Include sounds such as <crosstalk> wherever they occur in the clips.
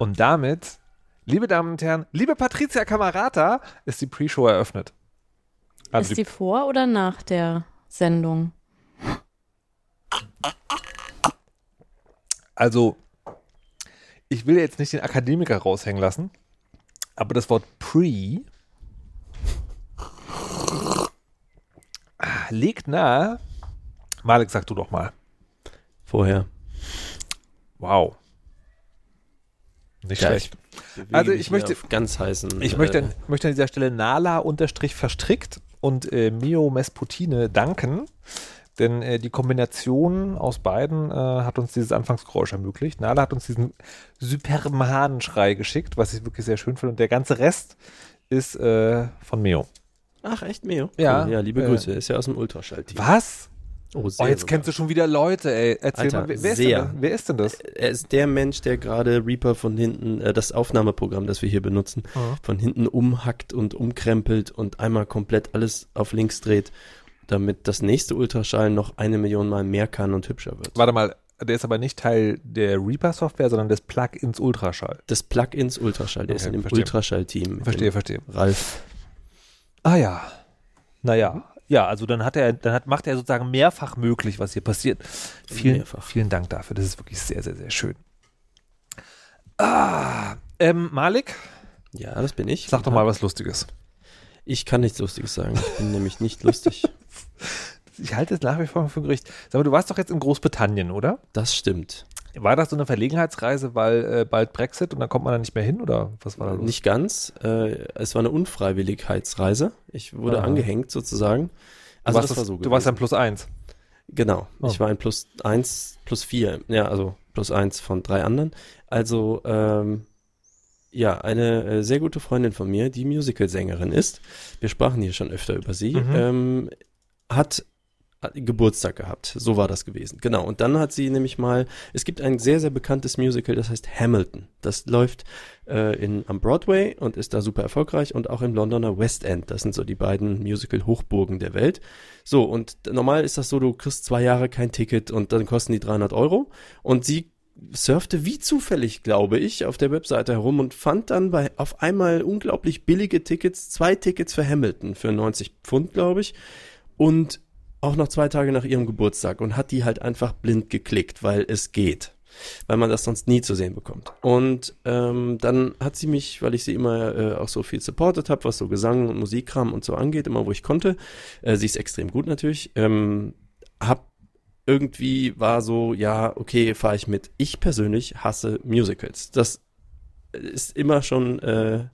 Und damit, liebe Damen und Herren, liebe Patricia Camarata, ist die Pre-Show eröffnet. Also ist die, die vor oder nach der Sendung? Also, ich will jetzt nicht den Akademiker raushängen lassen, aber das Wort Pre legt nahe. Malik, sag du doch mal. Vorher. Wow. Nicht ja, schlecht. Ich also ich möchte ganz heißen. Ich äh, möchte, möchte an dieser Stelle Nala unterstrich verstrickt und äh, Mio Mesputine danken, denn äh, die Kombination aus beiden äh, hat uns dieses Anfangsgeräusch ermöglicht. Nala hat uns diesen superben Hahnenschrei geschickt, was ich wirklich sehr schön finde. Und der ganze Rest ist äh, von Mio. Ach, echt Mio? Ja. Cool. Ja, liebe Grüße. Ist ja aus dem Ultraschall-Team. Was? Oh, oh, jetzt kennst du schon wieder Leute, ey. Erzähl Alter, mal, wer, wer, ist sehr. wer, ist denn das? Er ist der Mensch, der gerade Reaper von hinten, äh, das Aufnahmeprogramm, das wir hier benutzen, Mhm. von hinten umhackt und umkrempelt und einmal komplett alles auf links dreht, damit das nächste Ultraschall noch eine Million Mal mehr kann und hübscher wird. Warte mal, der ist aber nicht Teil der Reaper-Software, sondern des Plugins Ultraschall. Das Plugins Ultraschall, der Okay, ist in dem. Ultraschall-Team. Verstehe, verstehe. Ralf. Ah ja. Naja. Ja, also dann hat er, dann hat, macht er sozusagen mehrfach möglich, was hier passiert. Vielen, Mehrfach. vielen Dank dafür. Das ist wirklich sehr, sehr, sehr schön. Ah, ähm, Malik, Ja, das bin ich. sag doch mal was Lustiges. Ich kann nichts Lustiges sagen. Ich bin nämlich nicht lustig. <laughs> Ich halte es nach wie vor für ein Gericht. Sag mal, du warst doch jetzt in Großbritannien, oder? Das stimmt. War das so eine Verlegenheitsreise, weil äh, bald Brexit und dann kommt man da nicht mehr hin oder was war da los? Nicht ganz. Äh, es war eine Unfreiwilligkeitsreise. Ich wurde Aha. angehängt sozusagen. du Also warst, das war das, so du warst dann plus eins. Genau. Oh. Ich war ein plus eins, plus vier. Ja, also plus eins von drei anderen. Also, ähm, ja, eine äh, sehr gute Freundin von mir, die Musicalsängerin ist. Wir sprachen hier schon öfter über sie. Mhm. Ähm, hat Geburtstag gehabt. So war das gewesen. Genau. Und dann hat sie nämlich mal, es gibt ein sehr, sehr bekanntes Musical, das heißt Hamilton. Das läuft äh, in, am Broadway und ist da super erfolgreich und auch im Londoner West End. Das sind so die beiden Musical-Hochburgen der Welt. So, und normal ist das so, du kriegst zwei Jahre kein Ticket und dann kosten die 300 Euro. Und sie surfte wie zufällig, glaube ich, auf der Webseite herum und fand dann bei auf einmal unglaublich billige Tickets, zwei Tickets für Hamilton für 90 Pfund, glaube ich. Und auch noch zwei Tage nach ihrem Geburtstag und hat die halt einfach blind geklickt, weil es geht. Weil man das sonst nie zu sehen bekommt. Und ähm, dann hat sie mich, weil ich sie immer äh, auch so viel supportet habe, was so Gesang und Musikkram und so angeht, immer wo ich konnte, äh, sie ist extrem gut natürlich, ähm, hab irgendwie war so, ja, okay, fahre ich mit. Ich persönlich hasse Musicals. Das ist immer schon, äh,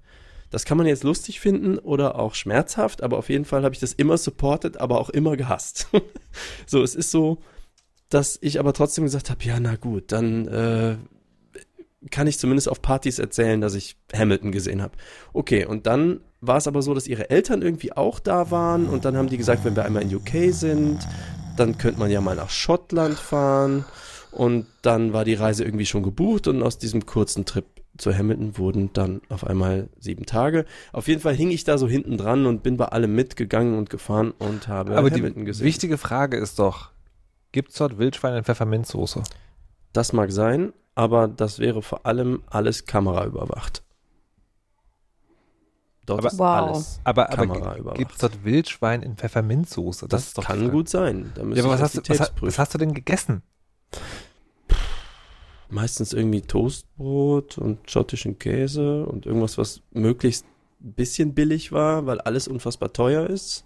das kann man jetzt lustig finden oder auch schmerzhaft, aber auf jeden Fall habe ich das immer supported, aber auch immer gehasst. <laughs> so, es ist so, dass ich aber trotzdem gesagt habe, ja, na gut, dann äh, kann ich zumindest auf Partys erzählen, dass ich Hamilton gesehen habe. Okay, und dann war es aber so, dass ihre Eltern irgendwie auch da waren und dann haben die gesagt, wenn wir einmal in UK sind, dann könnte man ja mal nach Schottland fahren und dann war die Reise irgendwie schon gebucht und aus diesem kurzen Trip zu Hamilton wurden dann auf einmal sieben Tage. Auf jeden Fall hing ich da so hinten dran und bin bei allem mitgegangen und gefahren und habe Aber die Hamilton gesehen. wichtige Frage ist doch, gibt's dort Wildschwein in Pfefferminzsoße? Das mag sein, aber das wäre vor allem alles kameraüberwacht. Dort Aber- ist Wow. alles Aber, aber kameraüberwacht. gibt's dort Wildschwein in Pfefferminzsoße? Das, das ist doch die kann gut sein. Da Ja, aber was hast, die du, was, was hast du denn gegessen? Meistens irgendwie Toastbrot und schottischen Käse und irgendwas, was möglichst ein bisschen billig war, weil alles unfassbar teuer ist.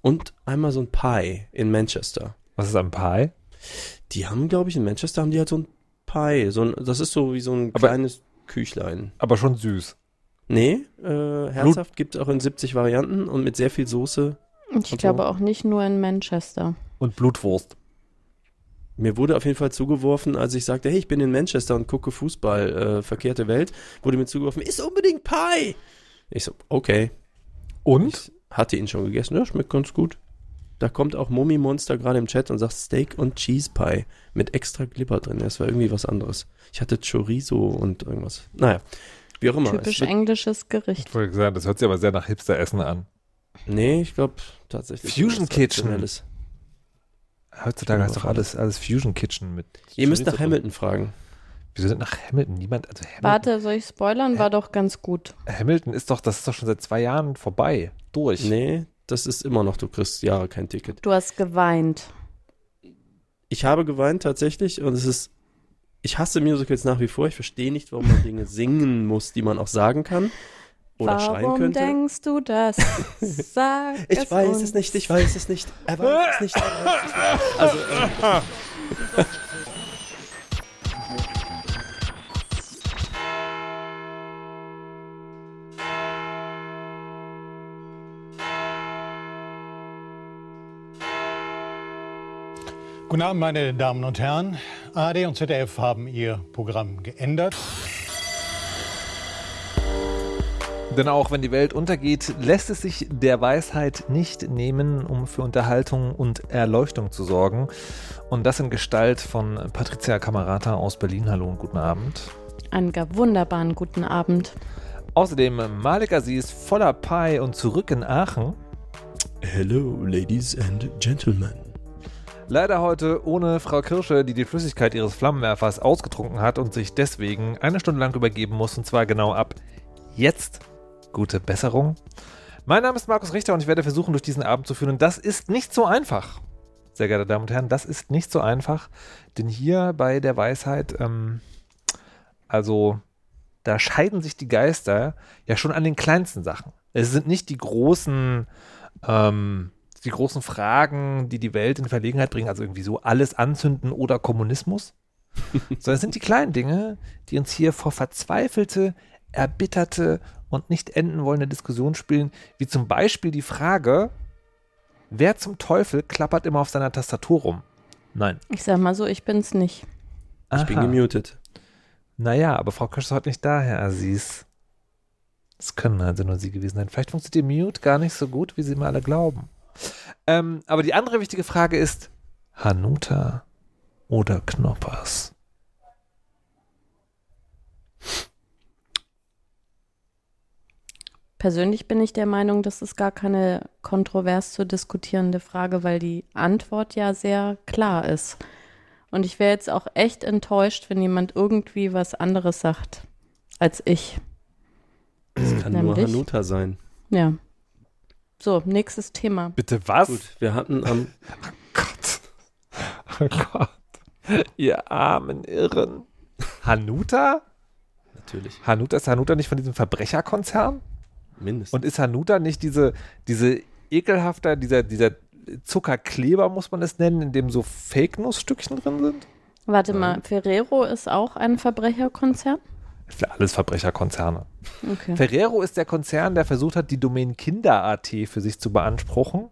Und einmal so ein Pie in Manchester. Was ist ein Pie? Die haben, glaube ich, in Manchester haben die halt so ein Pie. So ein, das ist so wie so ein Aber- kleines Küchlein. Aber schon süß. Nee, äh, herzhaft gibt es auch in 70 Varianten und mit sehr viel Soße. Ich glaube so. auch nicht nur in Manchester. Und Blutwurst. Mir wurde auf jeden Fall zugeworfen, als ich sagte, hey, ich bin in Manchester und gucke Fußball, äh, verkehrte Welt, wurde mir zugeworfen, ist unbedingt Pie. Ich so, okay. Und? Ich hatte ihn schon gegessen, ja, schmeckt ganz gut. Da kommt auch Mummy Monster gerade im Chat und sagt Steak und Cheese Pie mit extra Glibber drin. Das war irgendwie was anderes. Ich hatte Chorizo und irgendwas. Naja, wie auch immer. Typisch Es wird- englisches Gericht. Ich wollte sagen, das hört sich aber sehr nach Hipster-Essen an. Nee, ich glaube tatsächlich. Fusion Kitchen. Traditionelles. Heutzutage heißt doch alles, alles Fusion Kitchen mit. Ihr müsst nach. Hamilton fragen. Wieso sind nach Hamilton niemand? Also Hamilton, Warte, soll ich spoilern? War doch ganz gut. Hamilton ist doch, das ist doch schon seit zwei Jahren vorbei. Durch. Nee, das ist immer noch, du kriegst Jahre kein Ticket. Du hast geweint. Ich habe geweint tatsächlich und es ist, ich hasse Musicals nach wie vor. Ich verstehe nicht, warum man Dinge <laughs> singen muss, die man auch sagen kann oder schreien Warum könnte. denkst du das? <laughs> Sag Ich es weiß uns. es nicht, ich weiß es nicht. Er weiß es nicht. Er weiß es nicht. Also, ähm, Guten Abend, meine Damen und Herren. ARD und ZDF haben ihr Programm geändert. Denn auch wenn die Welt untergeht, lässt es sich der Weisheit nicht nehmen, um für Unterhaltung und Erleuchtung zu sorgen. Und das in Gestalt von Patricia Kamerata aus Berlin. Hallo und guten Abend. Einen gar wunderbaren guten Abend. Außerdem Malik Aziz voller Pie und zurück in Aachen. Hello, ladies and gentlemen. Leider heute ohne Frau Kirsche, die die Flüssigkeit ihres Flammenwerfers ausgetrunken hat und sich deswegen eine Stunde lang übergeben muss, und zwar genau ab jetzt. Gute Besserung. Mein Name ist Markus Richter und ich werde versuchen, durch diesen Abend zu führen. Und das ist nicht so einfach, sehr geehrte Damen und Herren. Das ist nicht so einfach, denn hier bei der Weisheit, ähm, also da scheiden sich die Geister ja schon an den kleinsten Sachen. Es sind nicht die großen, ähm, die großen Fragen, die die Welt in Verlegenheit bringen, also irgendwie so alles anzünden oder Kommunismus, <laughs> sondern es sind die kleinen Dinge, die uns hier vor verzweifelte, erbitterte und nicht enden wollende Diskussion spielen, wie zum Beispiel die Frage, wer zum Teufel klappert immer auf seiner Tastatur rum? Nein. Ich sag mal so, ich bin's nicht. Ich bin Aha. gemutet. Naja, aber Frau Kösch ist heute nicht da, Herr Aziz. Das können also nur Sie gewesen sein. Vielleicht funktioniert Ihr Mute gar nicht so gut, wie Sie mal alle glauben. Ähm, aber die andere wichtige Frage ist, Hanuta oder Knoppers? Persönlich bin ich der Meinung, das ist gar keine kontrovers zu diskutierende Frage, weil die Antwort ja sehr klar ist. Und ich wäre jetzt auch echt enttäuscht, wenn jemand irgendwie was anderes sagt als ich. Das kann nur Nämlich? Hanuta sein. Ja. So, nächstes Thema. Bitte was? Gut, wir hatten am, <laughs> Gott. <laughs> Oh Gott. Ihr armen Irren. Hanuta? natürlich, Hanuta ist Hanuta nicht von diesem Verbrecherkonzern? Mindestens. Und ist Hanuta nicht diese, diese ekelhafter, dieser, dieser Zuckerkleber, muss man es nennen, in dem so Fake-Nuss-Stückchen drin sind? Warte mal, Ferrero ist auch ein Verbrecherkonzern? Für alles Verbrecherkonzerne. Okay. Ferrero ist der Konzern, der versucht hat, die Domain Kinder.at für sich zu beanspruchen,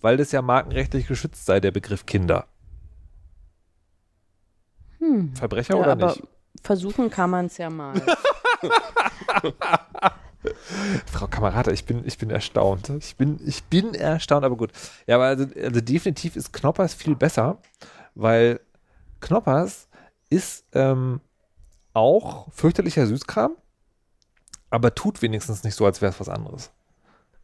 weil das ja markenrechtlich geschützt sei, der Begriff Kinder. Hm. Verbrecher Ja, oder aber nicht? versuchen kann man es ja mal. <laughs> <laughs> Frau Kamerata, ich bin, ich bin erstaunt. Ich bin, ich bin erstaunt, aber gut. Ja, aber also, also definitiv ist Knoppers viel besser, weil Knoppers ist ähm, auch fürchterlicher Süßkram, aber tut wenigstens nicht so, als wäre es was anderes.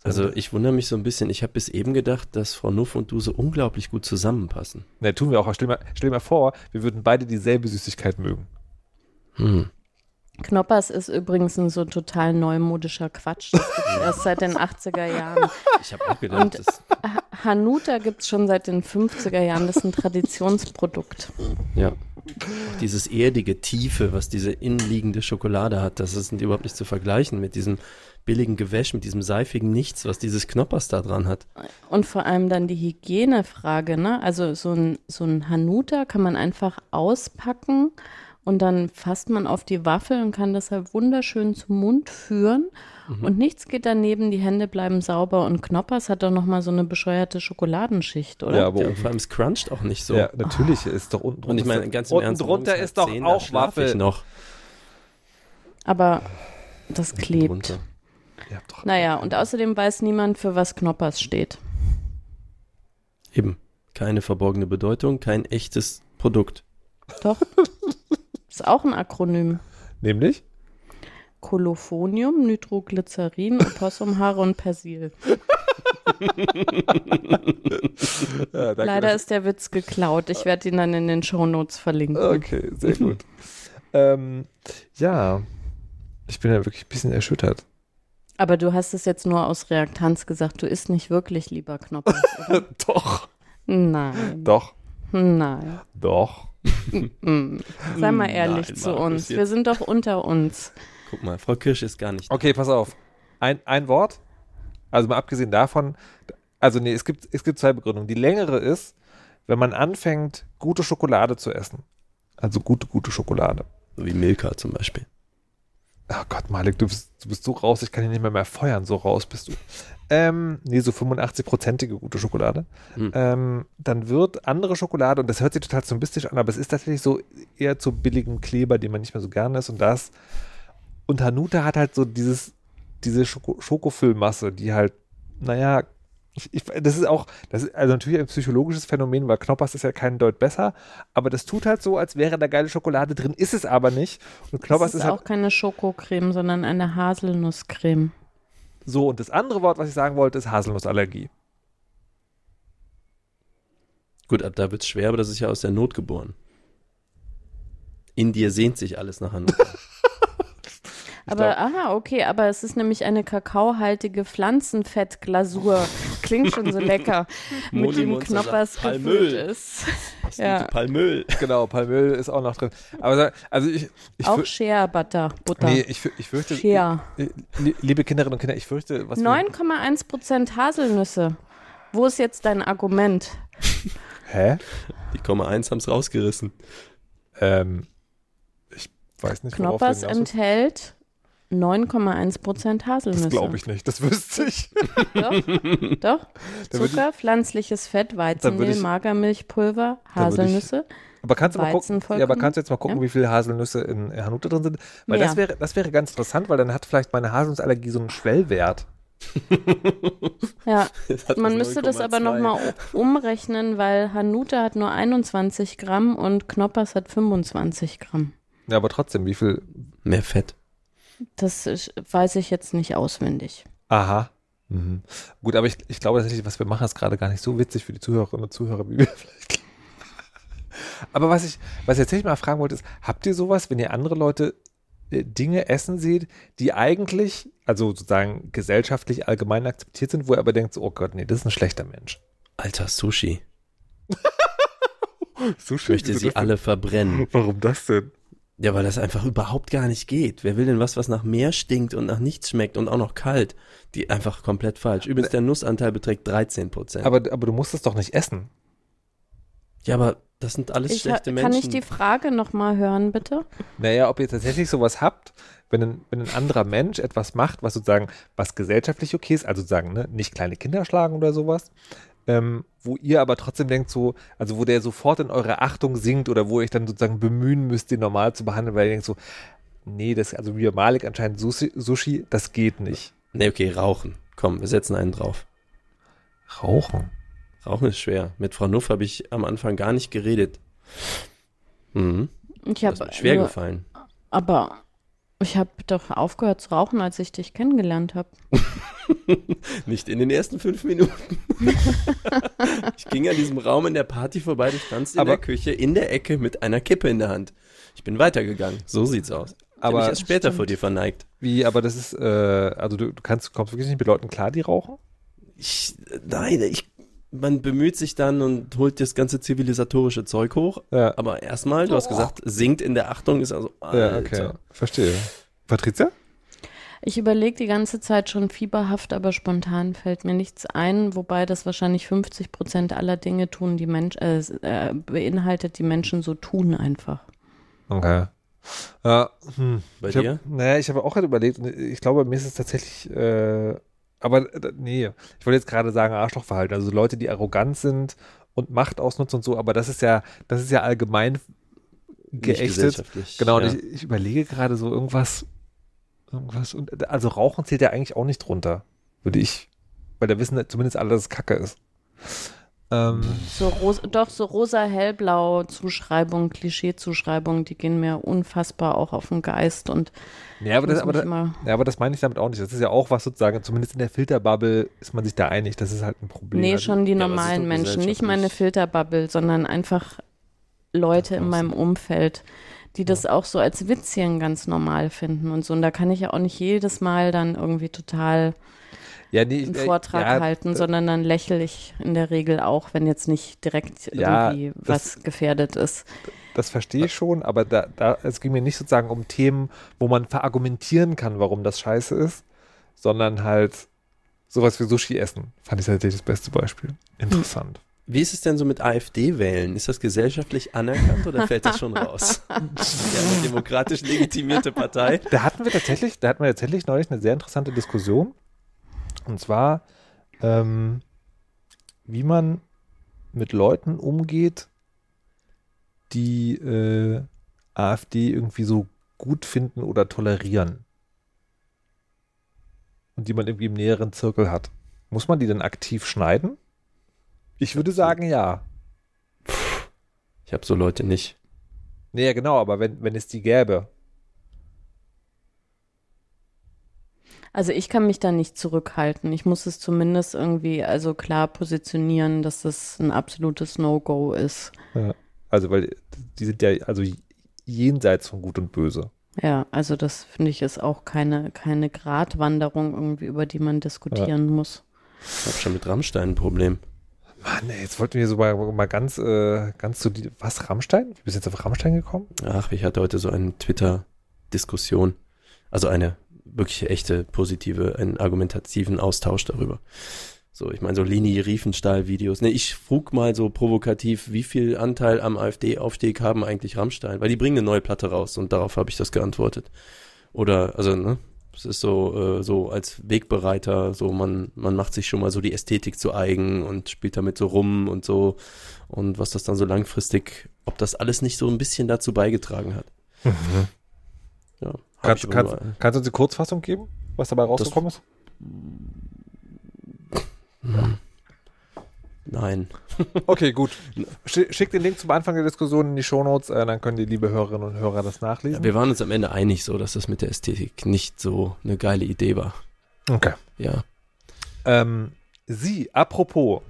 Also ich wundere mich so ein bisschen. Ich habe bis eben gedacht, dass Frau Nuff und du so unglaublich gut zusammenpassen. Ne, tun wir auch. Aber Stell dir, mal, stell dir mal vor, wir würden beide dieselbe Süßigkeit mögen. Hm. Knoppers ist übrigens ein so total neumodischer Quatsch. Das gibt erst seit den 80er Jahren. Ich habe auch gedacht, Und- das, Ha- Hanuta gibt es schon seit den 50er Jahren. Das ist ein Traditionsprodukt. ja. Dieses erdige Tiefe, was diese innenliegende Schokolade hat, das ist überhaupt nicht zu vergleichen mit diesem billigen Gewäsch, mit diesem seifigen Nichts, was dieses Knoppers da dran hat. Und vor allem dann die Hygienefrage, ne? Also so ein, so ein Hanuta kann man einfach auspacken und dann fasst man auf die Waffel und kann das halt wunderschön zum Mund führen. Und nichts geht daneben, die Hände bleiben sauber und Knoppers hat doch nochmal so eine bescheuerte Schokoladenschicht, oder? Ja, aber Ja, vor allem es cruncht auch nicht so. Ja, natürlich ist doch unten Und ich meine, drunter- ganz im unten Ernst, drunter ist doch halb zehn, da auch schlaf Ich Waffel. noch. Aber das klebt. Drunter. Ihr habt doch- Naja, und außerdem weiß niemand, für was Knoppers steht. Eben. Keine verborgene Bedeutung, kein echtes Produkt. Doch. <laughs> Ist auch ein Akronym. Nämlich? Kolophonium, Nitroglycerin, Opossumhaare und Persil. <laughs> Ja, Leider ist der Witz geklaut. Ich werde ihn dann in den Shownotes verlinken. Okay, sehr gut. Ähm, ja, ich bin ja wirklich ein bisschen erschüttert. Aber du hast es jetzt nur aus Reaktanz gesagt. Du isst nicht wirklich lieber Knoppers, <laughs> doch, Nein. doch, Nein. doch. Mm. Sei mal ehrlich Nein, zu uns. Wir sind doch unter uns. Guck mal, Frau Kirsch ist gar nicht. Okay, pass auf. Ein, ein Wort. Also mal abgesehen davon, also nee, es gibt, es gibt zwei Begründungen. Die längere ist, wenn man anfängt, gute Schokolade zu essen. Also gute, gute Schokolade. So wie Milka zum Beispiel. Ach Gott, Malik, du bist, du bist so raus, ich kann dich nicht mehr mehr feuern, so raus bist du. Ähm, nee, so 85-prozentige gute Schokolade. Hm. Ähm, dann wird andere Schokolade, und das hört sich total zombistisch an, aber es ist tatsächlich so eher zu billigem Kleber, den man nicht mehr so gerne isst. Und das, und Hanuta hat halt so dieses, diese Schoko Schokofüllmasse, die halt, naja, ich, ich, das ist auch, das ist also natürlich ein psychologisches Phänomen, weil Knoppers ist ja kein Deut besser, aber das tut halt so, als wäre da geile Schokolade drin, ist es aber nicht. Und Knoppers Das ist ist halt auch keine Schokocreme, sondern eine Haselnusscreme. so. Und das andere Wort, was ich sagen wollte, ist Haselnussallergie. Gut, ab da wird's schwer, aber das ist ja aus der Not geboren. In dir sehnt sich alles nach Hannover. <laughs> Aber, glaub- aha, okay, aber es ist nämlich eine kakaohaltige Pflanzenfettglasur. Klingt schon so lecker. <laughs> mit dem Knoppers Palmöl. gefüllt ist. <laughs> Ja. Palmöl. Genau, Palmöl ist auch noch drin. Aber also ich, ich, Auch Shea Butter, Butter. nee, ich, ich fürchte, Shea. li- liebe Kinderinnen und Kinder, ich fürchte, was wir, 9,1 Prozent Haselnüsse. Wo ist jetzt dein Argument? Hä? Die Komma 1 haben's rausgerissen. Ähm, ich weiß nicht, worauf du Knoppers enthält 9,1 Prozent Haselnüsse. Das glaube ich nicht, das wüsste ich. Doch, doch. <laughs> Zucker, pflanzliches Fett, Weizenmehl, ich- Magermilchpulver, Haselnüsse. Aber kannst du mal gucken, ja, aber kannst du jetzt mal gucken, Ja. wie viele Haselnüsse in Hanuta drin sind? Weil Mehr. das wäre, das wäre ganz interessant, weil dann hat vielleicht meine Haselnussallergie so einen Schwellwert. <laughs> Ja, <laughs> man müsste das 9,2. aber nochmal umrechnen, weil Hanuta hat nur 21 Gramm und Knoppers hat 25 Gramm. Ja, aber trotzdem, wie viel? Mehr Fett. Das ist, weiß ich jetzt nicht auswendig. Aha. Mhm. Gut, aber ich, ich glaube tatsächlich, was wir machen, ist gerade gar nicht so witzig für die Zuhörerinnen und Zuhörer, wie wir <laughs> vielleicht. Aber was ich, was ich tatsächlich mal fragen wollte, ist, habt ihr sowas, wenn ihr andere Leute äh, Dinge essen seht, die eigentlich, also sozusagen gesellschaftlich allgemein akzeptiert sind, wo ihr aber denkt, so, oh Gott, nee, das ist ein schlechter Mensch. Alter, Sushi. <laughs> So Ich möchte sie alle verbrennen. Warum das denn? Ja, weil das einfach überhaupt gar nicht geht. Wer will denn was, was nach Meer stinkt und nach nichts schmeckt und auch noch kalt? Die einfach komplett falsch. Übrigens, der Nussanteil beträgt 13 Prozent. Aber, aber du musst es doch nicht essen. Ja, aber das sind alles Ich, schlechte kann Menschen. ich die Frage nochmal hören, bitte? Naja, ob ihr tatsächlich sowas habt, wenn ein, wenn ein anderer Mensch etwas macht, was sozusagen, was gesellschaftlich okay ist, also sozusagen, ne, nicht kleine Kinder schlagen oder sowas, ähm, wo ihr aber trotzdem denkt so, also wo der sofort in eure Achtung sinkt oder wo ihr euch dann sozusagen bemühen müsst, den normal zu behandeln, weil ihr denkt so, nee, das, also wie Malik anscheinend Sushi, Sushi, das geht nicht. nee, okay, rauchen. Komm, wir setzen einen drauf. Rauchen. Rauchen ist schwer. Mit Frau Nuff habe ich am Anfang gar nicht geredet. Mhm. Ich habe schwer gefallen. Aber ich habe doch aufgehört zu rauchen, als ich dich kennengelernt habe. <laughs> Nicht in den ersten fünf Minuten. <laughs> ich ging an diesem Raum in der Party vorbei, du standst in Aber- der Küche in der Ecke mit einer Kippe in der Hand. Ich bin weitergegangen. So sieht's aus. Ich habe Aber- mich erst später Stimmt. vor dir verneigt. Wie, aber das ist, äh, also du, du kannst, kommst wirklich nicht mit Leuten klar, die rauchen? Ich, nein, ich, man bemüht sich dann und holt das ganze zivilisatorische Zeug hoch. Ja, Aber erstmal, du hast gesagt, singt in der Achtung, ist also, ja okay, Alter. verstehe. Patricia? Ich überlege die ganze Zeit schon fieberhaft, aber spontan fällt mir nichts ein, wobei das wahrscheinlich 50 Prozent aller Dinge tun, die Mensch, äh, äh, beinhaltet, die Menschen so tun einfach. Okay. Ja, hm. Bei ich hab, dir? Naja, ich habe auch gerade überlegt und ich glaube, mir ist es tatsächlich, äh, aber äh, nee, ich wollte jetzt gerade sagen Arschlochverhalten, also Leute, die arrogant sind und Macht ausnutzen und so, aber das ist ja, das ist ja allgemein geächtet. Genau, und ja. ich, ich überlege gerade so irgendwas, irgendwas, und also Rauchen zählt ja eigentlich auch nicht drunter, würde ich, weil da wissen zumindest alle, dass es Kacke ist. Ähm, So ros doch so rosa-hellblau Zuschreibungen, Klischee-Zuschreibungen, die gehen mir unfassbar auch auf den Geist und ja, aber das, aber, das, ja, aber das meine ich damit auch nicht. Das ist ja auch was sozusagen, zumindest in der Filterbubble ist man sich da einig, das ist halt ein Problem. Nee, Also- schon die Ja, normalen Menschen, nicht meine Filterbubble, sondern einfach Leute in meinem Umfeld, die das auch so als Witzchen ganz normal finden und so. Und da kann ich ja auch nicht jedes Mal dann irgendwie total Ja, nee, einen äh, Vortrag ja, halten, äh, sondern dann lächle ich in der Regel auch, wenn jetzt nicht direkt Ja, irgendwie das- was gefährdet ist. Das verstehe ich schon, aber da, da, es ging mir nicht sozusagen um Themen, wo man verargumentieren kann, warum das scheiße ist, sondern halt sowas wie Sushi essen. Fand ich tatsächlich das beste Beispiel. Interessant. Wie ist es denn so mit AfD-Wählen? Ist das gesellschaftlich anerkannt oder fällt das schon raus? <laughs> ja, eine demokratisch legitimierte Partei. Da hatten wir tatsächlich, da hatten wir tatsächlich neulich eine sehr interessante Diskussion. Und zwar, ähm, wie man mit Leuten umgeht, die äh, AfD irgendwie so gut finden oder tolerieren. Und die man irgendwie im näheren Zirkel hat. Muss man die dann aktiv schneiden? Ich würde sagen, ja. Ich habe so Leute nicht. Nee, ja, genau, aber wenn, wenn es die gäbe. Also ich kann mich da nicht zurückhalten. Ich muss es zumindest irgendwie also klar positionieren, dass das ein absolutes No-Go ist. Also, weil die sind ja also jenseits von Gut und Böse. Ja, also das finde ich ist auch keine, keine Gratwanderung irgendwie, über die man diskutieren muss. Ich habe schon mit Rammstein ein Problem. Mann, ey, jetzt wollten wir so mal, mal ganz, äh, ganz zu die, was, Rammstein? Wie bist du jetzt auf Rammstein gekommen? Ach, ich hatte heute so eine Twitter-Diskussion. Also eine wirklich echte, positive, einen argumentativen Austausch darüber. So, ich meine, so Lini Riefenstahl-Videos. Ne, ich frug mal so provokativ, wie viel Anteil am AfD-Aufstieg haben eigentlich Rammstein? Weil die bringen eine neue Platte raus und darauf habe ich das geantwortet. Oder, also, ne? Es ist so, äh, so als Wegbereiter, so man, man macht sich schon mal so die Ästhetik zu eigen und spielt damit so rum und so. Und was das dann so langfristig, ob das alles nicht so ein bisschen dazu beigetragen hat. Ja. Kannst, kannst, kannst du uns die Kurzfassung geben, was dabei rausgekommen ist? Nein. <laughs> Okay, gut. Schick, schick den Link zum Anfang der Diskussion in die Shownotes, äh, dann können die liebe Hörerinnen und Hörer das nachlesen. Ja, wir waren uns am Ende einig so, dass das mit der Ästhetik nicht so eine geile Idee war. okay. Ja. Ähm, Sie, apropos,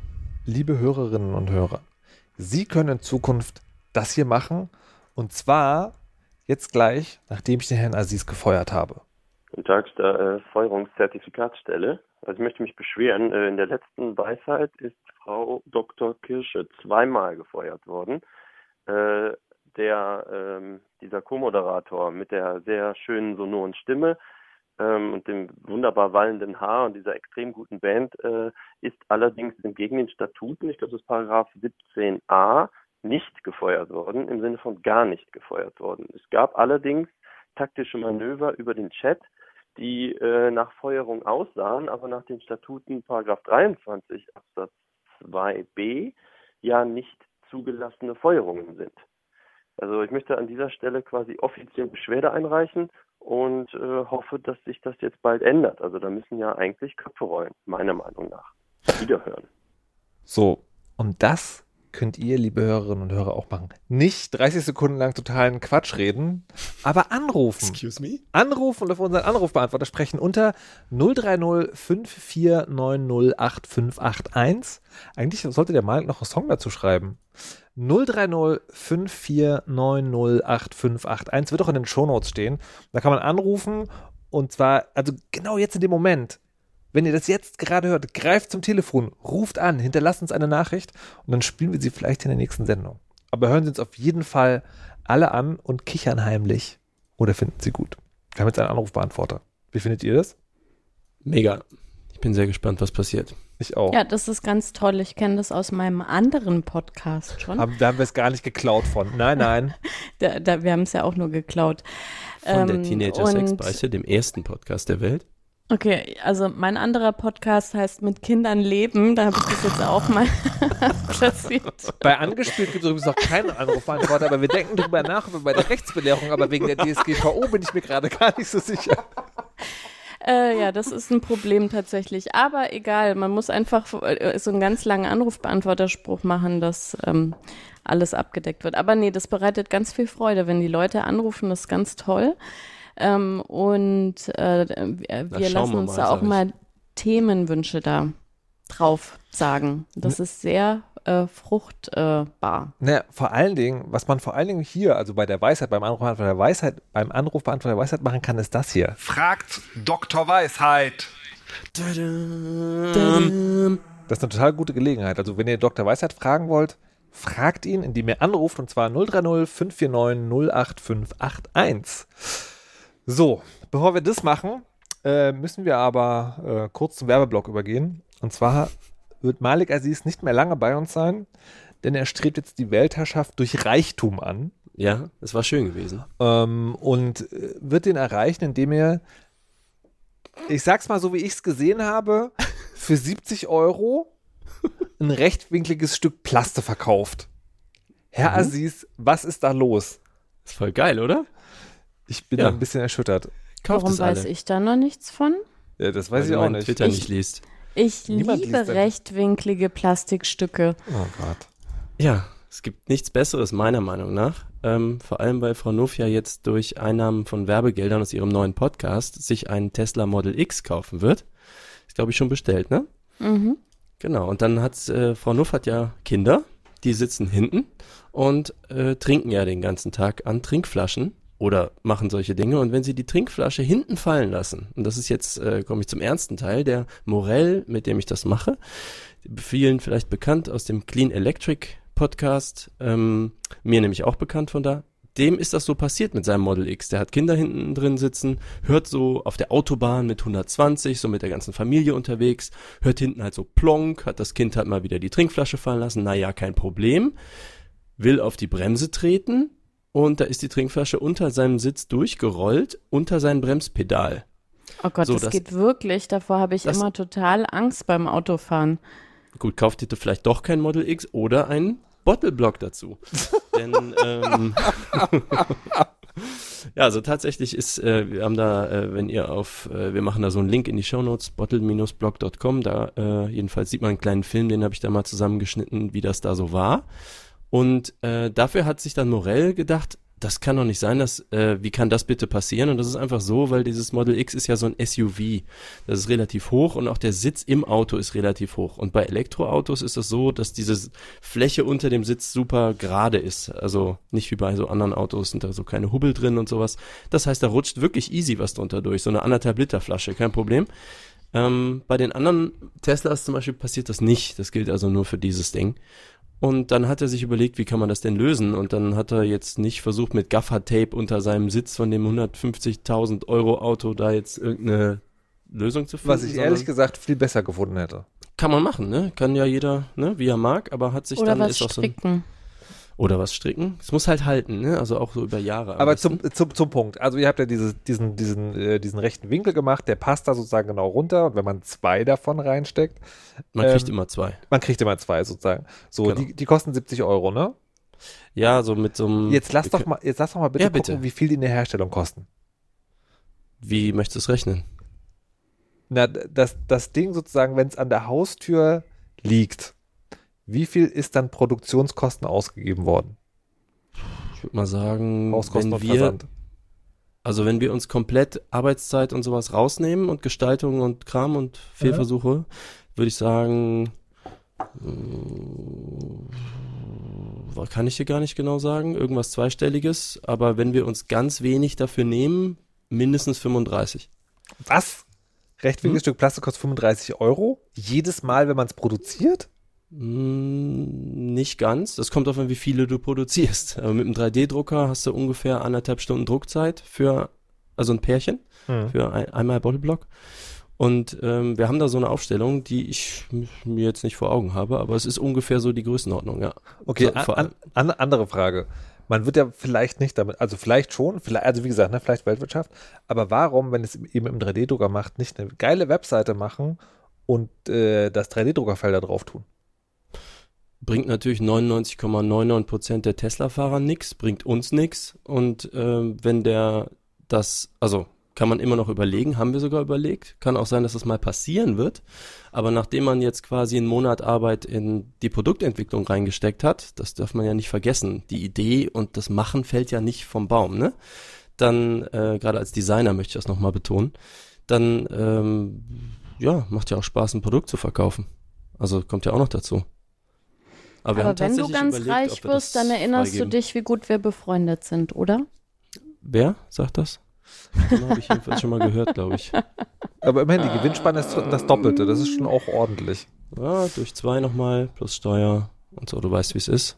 liebe Hörerinnen und Hörer, Sie können in Zukunft das hier machen und zwar jetzt gleich, nachdem ich den Herrn Aziz gefeuert habe. Guten Tag, der äh, Feuerungszertifikatsstelle. Also ich möchte mich beschweren, äh, in der letzten Weisheit ist Frau Dr. Kirsche zweimal gefeuert worden. Äh, der, ähm, dieser Co-Moderator mit der sehr schönen sonoren Stimme ähm, und dem wunderbar wallenden Haar und dieser extrem guten Band äh, ist allerdings entgegen den Statuten, ich glaube das ist Paragraph 17a, nicht gefeuert worden, im Sinne von gar nicht gefeuert worden. Es gab allerdings taktische Manöver über den Chat, die äh, nach Feuerung aussahen, aber nach den Statuten Paragraph 23 Absatz 2b ja nicht zugelassene Feuerungen sind. Also ich möchte an dieser Stelle quasi offiziell Beschwerde einreichen und äh, hoffe, dass sich das jetzt bald ändert. Also da müssen ja eigentlich Köpfe rollen, meiner Meinung nach. Wiederhören. So, und das könnt ihr, liebe Hörerinnen und Hörer, auch machen. Nicht 30 Sekunden lang totalen Quatsch reden, aber anrufen. Excuse me? Anrufen und auf unseren Anrufbeantworter sprechen unter 030 5490 8581. Eigentlich sollte der Malik noch einen Song dazu schreiben. 030 5490 8581 wird auch in den Shownotes stehen. Da kann man anrufen und zwar, also genau jetzt in dem Moment. Wenn ihr das jetzt gerade hört, greift zum Telefon, ruft an, hinterlasst uns eine Nachricht und dann spielen wir sie vielleicht in der nächsten Sendung. Aber hören Sie uns auf jeden Fall alle an und kichern heimlich oder finden Sie gut. Wir haben jetzt einen Anrufbeantworter. Wie findet ihr das? Mega. Ich bin sehr gespannt, was passiert. Ich auch. Ja, das ist ganz toll. Ich kenne das aus meinem anderen Podcast schon. Haben, da haben wir es gar nicht geklaut von. Nein, nein. <laughs> Da, da, wir haben es ja auch nur geklaut. Von der Ähm, Teenager und- Sexbeichte, dem ersten Podcast der Welt. Okay, also mein anderer Podcast heißt Mit Kindern leben. Da habe ich das jetzt auch mal <laughs> platziert. Bei angespielt gibt es übrigens noch keinen Anrufbeantworter, aber wir denken darüber nach über bei der Rechtsbelehrung, aber wegen der DSGVO bin ich mir gerade gar nicht so sicher. Äh, ja, das ist ein Problem tatsächlich. Aber egal, man muss einfach äh, so einen ganz langen Anrufbeantworterspruch machen, dass ähm, alles abgedeckt wird. Aber nee, das bereitet ganz viel Freude, wenn die Leute anrufen, das ist ganz toll. Ähm, und äh, wir wir lassen wir uns mal, da auch mal Themenwünsche da drauf sagen. Das ist sehr äh, fruchtbar. Naja, vor allen Dingen, was man vor allen Dingen hier, also bei der Weisheit, beim Anrufbeantworter der Weisheit, beim Anrufbeantworter der Weisheit machen kann, ist das hier. Fragt Dr. Weisheit. Das ist eine total gute Gelegenheit. Also, wenn ihr Dr. Weisheit fragen wollt, fragt ihn, indem ihr anruft, und zwar 030 549 08581. So, bevor wir das machen, äh, müssen wir aber äh, kurz zum Werbeblock übergehen. Und zwar wird Malik Aziz nicht mehr lange bei uns sein, denn er strebt jetzt die Weltherrschaft durch Reichtum an Ja, es war schön gewesen. ähm, und äh, wird den erreichen, indem er, ich sag's mal so, wie ich es gesehen habe, für 70 Euro ein rechtwinkliges Stück Plaste verkauft. Herr Aziz, was ist da los? Ist voll geil, oder? Ich bin Ja. da ein bisschen erschüttert. Kauft Warum weiß ich da noch nichts von? Ja, das Weil weiß du ich auch nicht. Twitter Ich- nicht liest. Ich Niemand liebe rechtwinklige Plastikstücke. Oh Gott. Ja, es gibt nichts Besseres, meiner Meinung nach. Ähm, vor allem, weil Frau Nofia jetzt durch Einnahmen von Werbegeldern aus ihrem neuen Podcast sich einen Tesla Model X kaufen wird. Ist, glaube ich, schon bestellt, ne? Mhm. Genau. Und dann hat äh, Frau Nuff hat ja Kinder, die sitzen hinten und äh, trinken ja den ganzen Tag an Trinkflaschen oder machen solche Dinge. Und wenn sie die Trinkflasche hinten fallen lassen, und das ist jetzt, äh, komme ich zum ernsten Teil, der Morell, mit dem ich das mache, vielen vielleicht bekannt aus dem Clean Electric Podcast, ähm, mir nämlich auch bekannt von da. Dem ist das so passiert mit seinem Model X. Der hat Kinder hinten drin sitzen, hört so auf der Autobahn mit 120, so mit der ganzen Familie unterwegs, hört hinten halt so plonk, hat das Kind halt mal wieder die Trinkflasche fallen lassen, naja, kein Problem, will auf die Bremse treten und da ist die Trinkflasche unter seinem Sitz durchgerollt, unter sein Bremspedal. Oh Gott, So, das, das- geht wirklich. Davor habe ich das- immer total Angst beim Autofahren. Gut, kauft ihr vielleicht doch kein Model X oder einen Bottleblock dazu. <laughs> Denn ähm, <laughs> ja, also tatsächlich ist, äh, wir haben da, äh, wenn ihr auf, äh, wir machen da so einen Link in die Shownotes, bottle-block.com, da äh, jedenfalls sieht man einen kleinen Film, den habe ich da mal zusammengeschnitten, wie das da so war. Und äh, dafür hat sich dann Morell gedacht, das kann doch nicht sein, dass, äh, wie kann das bitte passieren? Und das ist einfach so, weil dieses Model X ist ja so ein SUV. Das ist relativ hoch und auch der Sitz im Auto ist relativ hoch. Und bei Elektroautos ist es so, dass diese Fläche unter dem Sitz super gerade ist. Also nicht wie bei so anderen Autos sind da so keine Hubbel drin und sowas. Das heißt, da rutscht wirklich easy was drunter durch. So eine anderthalb Liter Flasche, kein Problem. Ähm, bei den anderen Teslas zum Beispiel passiert das nicht. Das gilt also nur für dieses Ding. Und dann hat er sich überlegt, wie kann man das denn lösen? Und dann hat er jetzt nicht versucht, mit Gaffer-Tape unter seinem Sitz von dem 150.000 Euro Auto da jetzt irgendeine Lösung zu finden. Was ich ehrlich gesagt viel besser gefunden hätte. kann man machen, ne? Kann ja jeder, ne, wie er mag, aber hat sich Oder dann was ist auch so ein, stricken. Oder was stricken. Es muss halt halten, ne? Also auch so über Jahre. Aber zum, zum, zum Punkt. Also ihr habt ja diese, diesen, diesen, äh, diesen rechten Winkel gemacht, der passt da sozusagen genau runter. Und wenn man zwei davon reinsteckt, man kriegt ähm, immer zwei. man kriegt immer zwei sozusagen. So, Genau. die, die kosten 70 Euro, ne? Ja, so mit so einem. Jetzt lass doch mal, jetzt lass doch mal bitte, Ja, bitte. gucken, wie viel die in der Herstellung kosten. Wie möchtest du es rechnen? Na, das, das Ding sozusagen, wenn es an der Haustür liegt, wie viel ist dann Produktionskosten ausgegeben worden? Ich würde mal sagen, wenn wir, also wenn wir uns komplett Arbeitszeit und sowas rausnehmen und Gestaltung und Kram und Fehlversuche, würde ich sagen, äh, kann ich dir gar nicht genau sagen, irgendwas zweistelliges, aber wenn wir uns ganz wenig dafür nehmen, mindestens 35. Was? Rechtwinkliges Hm? Stück Plastik kostet 35 Euro? Jedes Mal, wenn man es produziert? Mm, Nicht ganz. Das kommt an, wie viele du produzierst. <laughs> Aber mit einem 3D-Drucker hast du ungefähr anderthalb Stunden Druckzeit für, also ein Pärchen, für ein, einmal Bottleblock. Und ähm, wir haben da so eine Aufstellung, die ich mir jetzt nicht vor Augen habe, aber es ist ungefähr so die Größenordnung, ja. Okay, So, an, an, andere Frage. Man wird ja vielleicht nicht damit, also vielleicht schon, vielleicht, also wie gesagt, ne, vielleicht Weltwirtschaft, aber warum, wenn es eben im 3D-Drucker macht, nicht eine geile Webseite machen und äh, das 3D-Druckerfeld da drauf tun? Bringt natürlich 99,99% der Tesla-Fahrer nix, bringt uns nix. Und ähm, wenn der das, also kann man immer noch überlegen, haben wir sogar überlegt. Kann auch sein, dass das mal passieren wird. Aber nachdem man jetzt quasi einen Monat Arbeit in die Produktentwicklung reingesteckt hat, das darf man ja nicht vergessen. Die Idee und das Machen fällt ja nicht vom Baum, ne? Dann, äh, gerade als Designer möchte ich das nochmal betonen, dann, ähm, ja, macht ja auch Spaß, ein Produkt zu verkaufen. Also kommt ja auch noch dazu. Aber, wir Aber haben wenn du ganz überlegt, reich wirst, dann erinnerst freigeben. du dich, wie gut wir befreundet sind, oder? Wer sagt das? Den habe ich jedenfalls schon mal gehört, glaube ich. <laughs> Aber immerhin, die Gewinnspanne ist das Doppelte. Das ist schon auch ordentlich. Ja, durch zwei nochmal, plus Steuer und so, du weißt, wie es ist.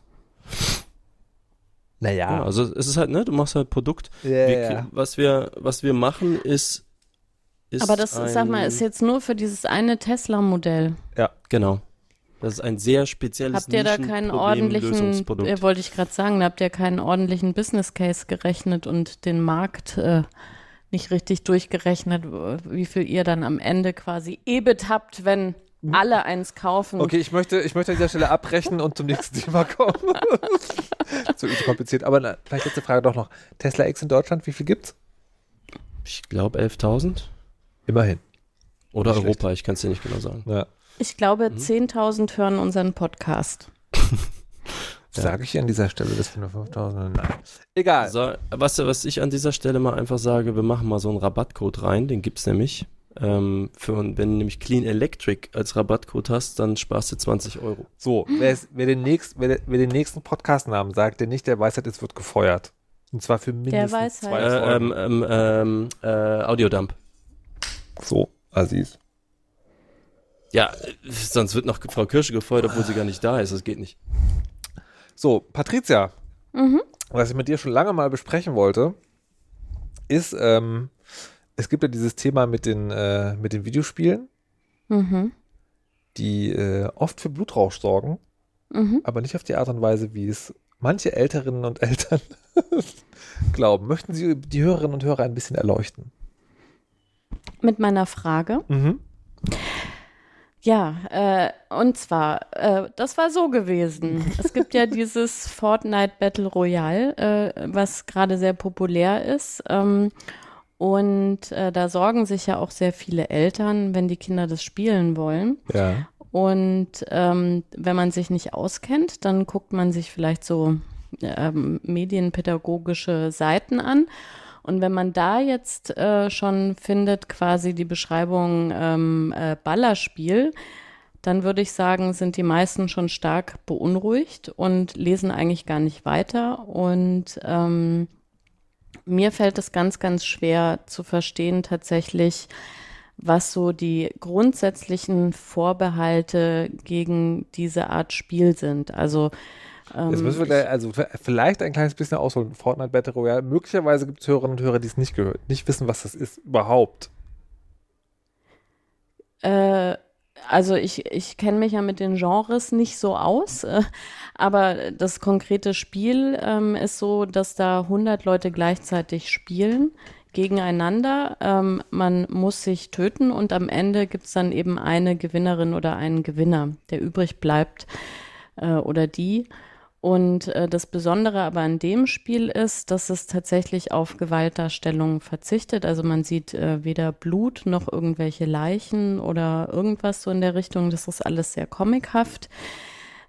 Naja. Ja, also es ist halt, ne, du machst halt Produkt. Ja, Wir, ja. Was wir, was wir machen ist, ist Aber das, ein, sag mal, ist jetzt nur für dieses eine Tesla-Modell. Genau. Das ist ein sehr spezielles Habt ihr da keinen ordentlichen, äh, wollte ich gerade sagen, da habt ihr keinen ordentlichen Business Case gerechnet und den Markt äh, nicht richtig durchgerechnet, wie viel ihr dann am Ende quasi EBIT habt, wenn alle eins kaufen. Okay, ich möchte, ich möchte an dieser Stelle abbrechen und zum nächsten Thema kommen. <laughs> zu kompliziert. Aber na, vielleicht letzte Frage doch noch. Tesla X in Deutschland, wie viel gibt's? Ich glaube 11.000. Immerhin. Oder Nicht Europa, ich kann es dir nicht genau sagen. Ja. Ich glaube, Mhm. 10.000 hören unseren Podcast. <laughs> Sage ich an dieser Stelle, das sind nur 5000? Nein. Egal. So, was, was ich an dieser Stelle mal einfach sage, wir machen mal so einen Rabattcode rein, den gibt's nämlich. Ähm, für, wenn du nämlich Clean Electric als Rabattcode hast, dann sparst du 20 Euro. So, wer, es- wer, den nächst, wer, wer den nächsten Podcastnamen sagt, der nicht der Weisheit ist, wird gefeuert. Und zwar für mindestens Weisheit. zwei Äh, Folgen. ähm, ähm, ähm, äh, Audiodump. so, Aziz. Ja, sonst wird noch Frau Kirsche gefeuert, obwohl sie gar nicht da ist. Das geht nicht. So, Patricia, Mhm. was ich mit dir schon lange mal besprechen wollte, ist, ähm, es gibt ja dieses Thema mit den, äh, mit den Videospielen, Mhm. die äh, oft für Blutrausch sorgen, Mhm. aber nicht auf die Art und Weise, wie es manche Älterinnen und <laughs> Eltern glauben. Möchten Sie die Hörerinnen und Hörer ein bisschen erleuchten? Mit meiner Frage. Mhm. Ja, äh, und zwar, äh, das war so gewesen. Es gibt ja <laughs> dieses Fortnite Battle Royale, äh, was gerade sehr populär ist. Ähm, und äh, da sorgen sich ja auch sehr viele Eltern, wenn die Kinder das spielen wollen. Ja. Und ähm, wenn man sich nicht auskennt, dann guckt man sich vielleicht so ähm, medienpädagogische Seiten an. Und wenn man da jetzt äh, schon findet, quasi die Beschreibung ähm, äh, Ballerspiel, dann würde ich sagen, sind die meisten schon stark beunruhigt und lesen eigentlich gar nicht weiter. Und ähm, mir fällt es ganz, ganz schwer zu verstehen tatsächlich, was so die grundsätzlichen Vorbehalte gegen diese Art Spiel sind. Also Jetzt müssen wir gleich, also vielleicht ein kleines bisschen ausholen. Fortnite Battle Royale. Möglicherweise gibt es Hörerinnen und Hörer, die es nicht gehört, nicht wissen, was das ist überhaupt. Äh, also ich, ich kenne mich ja mit den Genres nicht so aus, äh, aber das konkrete Spiel ähm, ist so, dass da 100 Leute gleichzeitig spielen gegeneinander. Ähm, man muss sich töten und am Ende gibt es dann eben eine Gewinnerin oder einen Gewinner, der übrig bleibt äh, oder die. Und äh, das Besondere aber an dem Spiel ist, dass es tatsächlich auf Gewaltdarstellungen verzichtet. Also man sieht äh, weder Blut noch irgendwelche Leichen oder irgendwas so in der Richtung. Das ist alles sehr comichaft.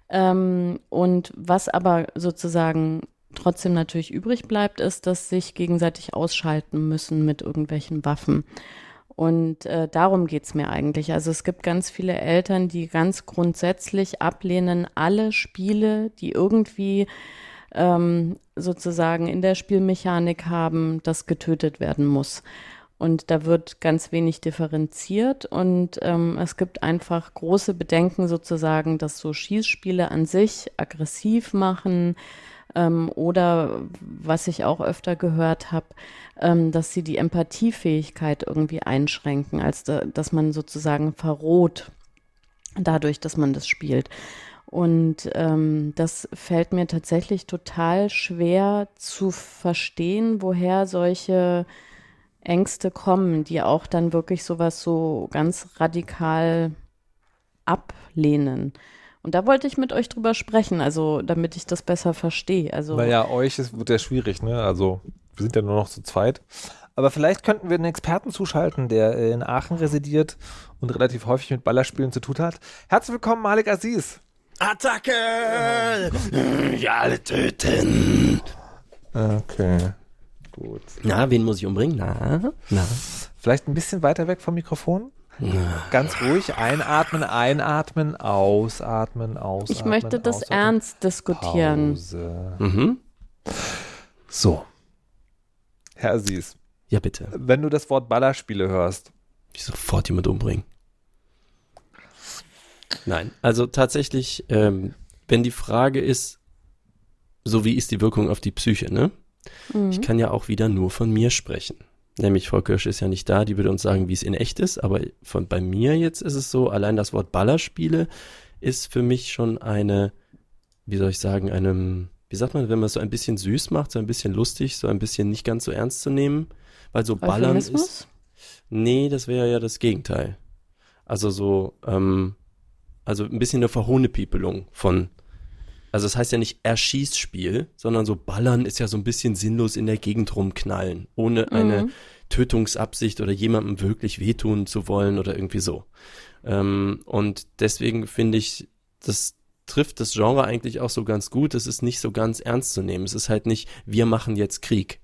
Ähm, und was aber sozusagen trotzdem natürlich übrig bleibt, ist, dass sich gegenseitig ausschalten müssen mit irgendwelchen Waffen. Und äh, darum geht's mir eigentlich. Also es gibt ganz viele Eltern, die ganz grundsätzlich ablehnen, alle Spiele, die irgendwie ähm, sozusagen in der Spielmechanik haben, dass getötet werden muss. Und da wird ganz wenig differenziert und ähm, es gibt einfach große Bedenken sozusagen, dass so Schießspiele an sich aggressiv machen ähm, oder was ich auch öfter gehört habe, ähm, dass sie die Empathiefähigkeit irgendwie einschränken, als da, dass man sozusagen verroht dadurch, dass man das spielt. Und ähm, das fällt mir tatsächlich total schwer zu verstehen, woher solche Ängste kommen, die auch dann wirklich sowas so ganz radikal ablehnen. Und da wollte ich mit euch drüber sprechen, also damit ich das besser verstehe. Also Naja, euch ist, wird ja schwierig, ne? Also, wir sind ja nur noch zu zweit. Aber vielleicht könnten wir einen Experten zuschalten, der in Aachen residiert und relativ häufig mit Ballerspielen zu tun hat. Herzlich willkommen, Malik Aziz. Attacke! Ja, alle töten! Okay, gut. Na, wen muss ich umbringen? Na, na. Vielleicht ein bisschen weiter weg vom Mikrofon. Ganz ruhig einatmen, einatmen, ausatmen, ausatmen. Ich möchte das ausatmen. ernst diskutieren. Pause. Mhm. So. Herr Aziz, Ja, bitte. wenn du das Wort Ballerspiele hörst, Ich sofort jemand umbringen. Nein, also tatsächlich, ähm, wenn die Frage ist, so wie ist die Wirkung auf die Psyche, ne? Mhm. Ich kann ja auch wieder nur von mir sprechen. Nämlich Frau Kirsch ist ja nicht da, die würde uns sagen, wie es in echt ist, aber von bei mir jetzt ist es so, allein das Wort Ballerspiele ist für mich schon eine, wie soll ich sagen, einem, wie sagt man, wenn man es so ein bisschen süß macht, so ein bisschen lustig, so ein bisschen nicht ganz so ernst zu nehmen, weil so Ballern ist? Nee, das wäre ja das Gegenteil. Also so, ähm, also ein bisschen eine Verhohnepiepelung von, also es heißt ja nicht Erschießspiel, sondern so Ballern ist ja so ein bisschen sinnlos in der Gegend rumknallen, ohne eine Mhm. Tötungsabsicht oder jemandem wirklich wehtun zu wollen oder irgendwie so. Ähm, und deswegen finde ich, das trifft das Genre eigentlich auch so ganz gut. Es ist nicht so ganz ernst zu nehmen. Es ist halt nicht, wir machen jetzt Krieg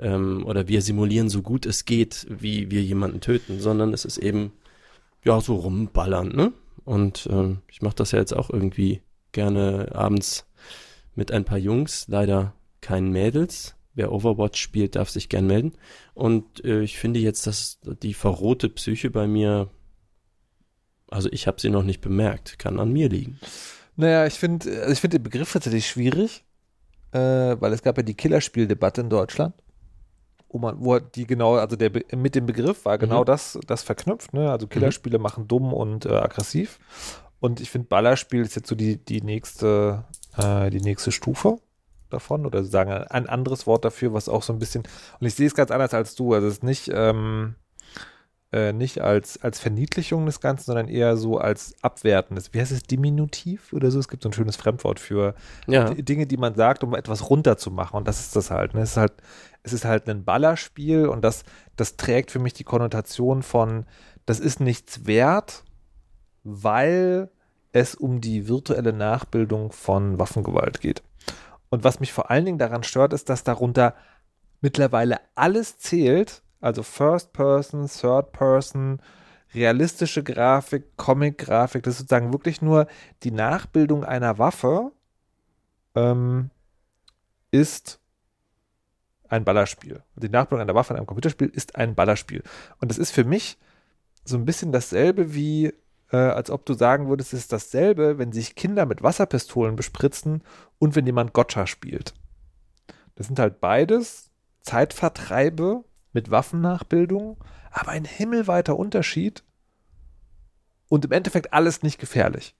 ähm, oder wir simulieren so gut es geht, wie wir jemanden töten, sondern es ist eben ja so rumballern, ne? Und ähm, ich mache das ja jetzt auch irgendwie gerne abends mit ein paar Jungs, leider keinen Mädels. Wer Overwatch spielt, darf sich gern melden. Und äh, ich finde jetzt, dass die verrohte Psyche bei mir, also ich habe sie noch nicht bemerkt, kann an mir liegen. Naja, ich finde also ich finde den Begriff tatsächlich schwierig, äh, weil es gab ja die Killerspieldebatte in Deutschland, wo man, wo die genau, also der mit dem Begriff war genau Mhm. das, das verknüpft, ne? Also Killerspiele machen dumm und äh, aggressiv. Und ich finde, Ballerspiel ist jetzt so die, die nächste, äh, die nächste Stufe davon oder sagen ein anderes Wort dafür, was auch so ein bisschen, und ich sehe es ganz anders als du, also es ist nicht, ähm, äh, nicht als, als Verniedlichung des Ganzen, sondern eher so als abwertendes. Wie heißt es? Diminutiv oder so? Es gibt so ein schönes Fremdwort für Ja, Dinge, die man sagt, um etwas runterzumachen. Und das ist das halt. Ne? Es ist halt, es ist halt ein Ballerspiel und das, das trägt für mich die Konnotation von, das ist nichts wert, weil es um die virtuelle Nachbildung von Waffengewalt geht. Und was mich vor allen Dingen daran stört, ist, dass darunter mittlerweile alles zählt, also First Person, Third Person, realistische Grafik, Comic-Grafik, das ist sozusagen wirklich nur die Nachbildung einer Waffe ähm, ist ein Ballerspiel. Die Nachbildung einer Waffe in einem Computerspiel ist ein Ballerspiel. Und das ist für mich so ein bisschen dasselbe wie, äh, als ob du sagen würdest, es ist dasselbe, wenn sich Kinder mit Wasserpistolen bespritzen und wenn jemand Gotcha spielt. Das sind halt beides Zeitvertreibe mit Waffennachbildung, aber ein himmelweiter Unterschied und im Endeffekt alles nicht gefährlich.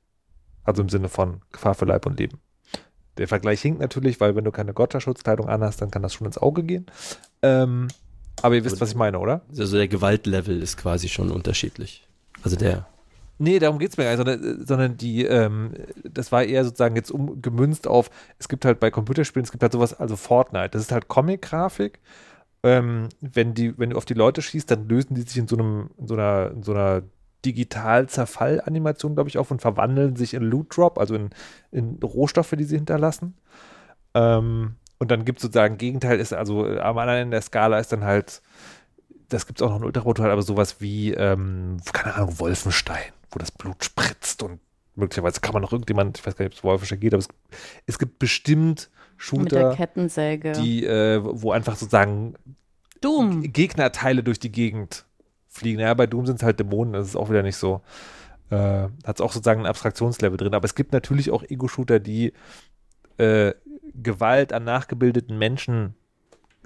Also im Sinne von Gefahr für Leib und Leben. Der Vergleich hinkt natürlich, weil wenn du keine Gotcha-Schutzkleidung anhast, dann kann das schon ins Auge gehen. Ähm, aber ihr wisst, was ich meine, oder? also der Gewaltlevel ist quasi schon unterschiedlich. Also der, Nee, darum geht's mir gar nicht, sondern, sondern die, ähm, das war eher sozusagen jetzt umgemünzt auf, es gibt halt bei Computerspielen, es gibt halt sowas, also Fortnite, das ist halt Comic-Grafik. Ähm, wenn wenn du auf die Leute schießt, dann lösen die sich in so einem, in so einer, in so einer Digital-Zerfall-Animation, glaube ich, auf und verwandeln sich in Loot Drop, also in, in Rohstoffe, die sie hinterlassen. Ähm, und dann gibt es sozusagen Gegenteil, ist also äh, am anderen Ende der Skala ist dann halt, das gibt es auch noch in Ultraprototyp, aber sowas wie, ähm, keine Ahnung, Wolfenstein, wo das Blut spritzt und möglicherweise kann man noch irgendjemand, ich weiß gar nicht, ob es Wolfenstein geht, aber es, es gibt bestimmt Mit der Shooter, Kettensäge. die, äh, wo einfach sozusagen Doom. Gegnerteile durch die Gegend fliegen. Ja, bei Doom sind es halt Dämonen, das ist auch wieder nicht so. Äh, Hat es auch sozusagen ein Abstraktionslevel drin. Aber es gibt natürlich auch Ego-Shooter, die äh, Gewalt an nachgebildeten Menschen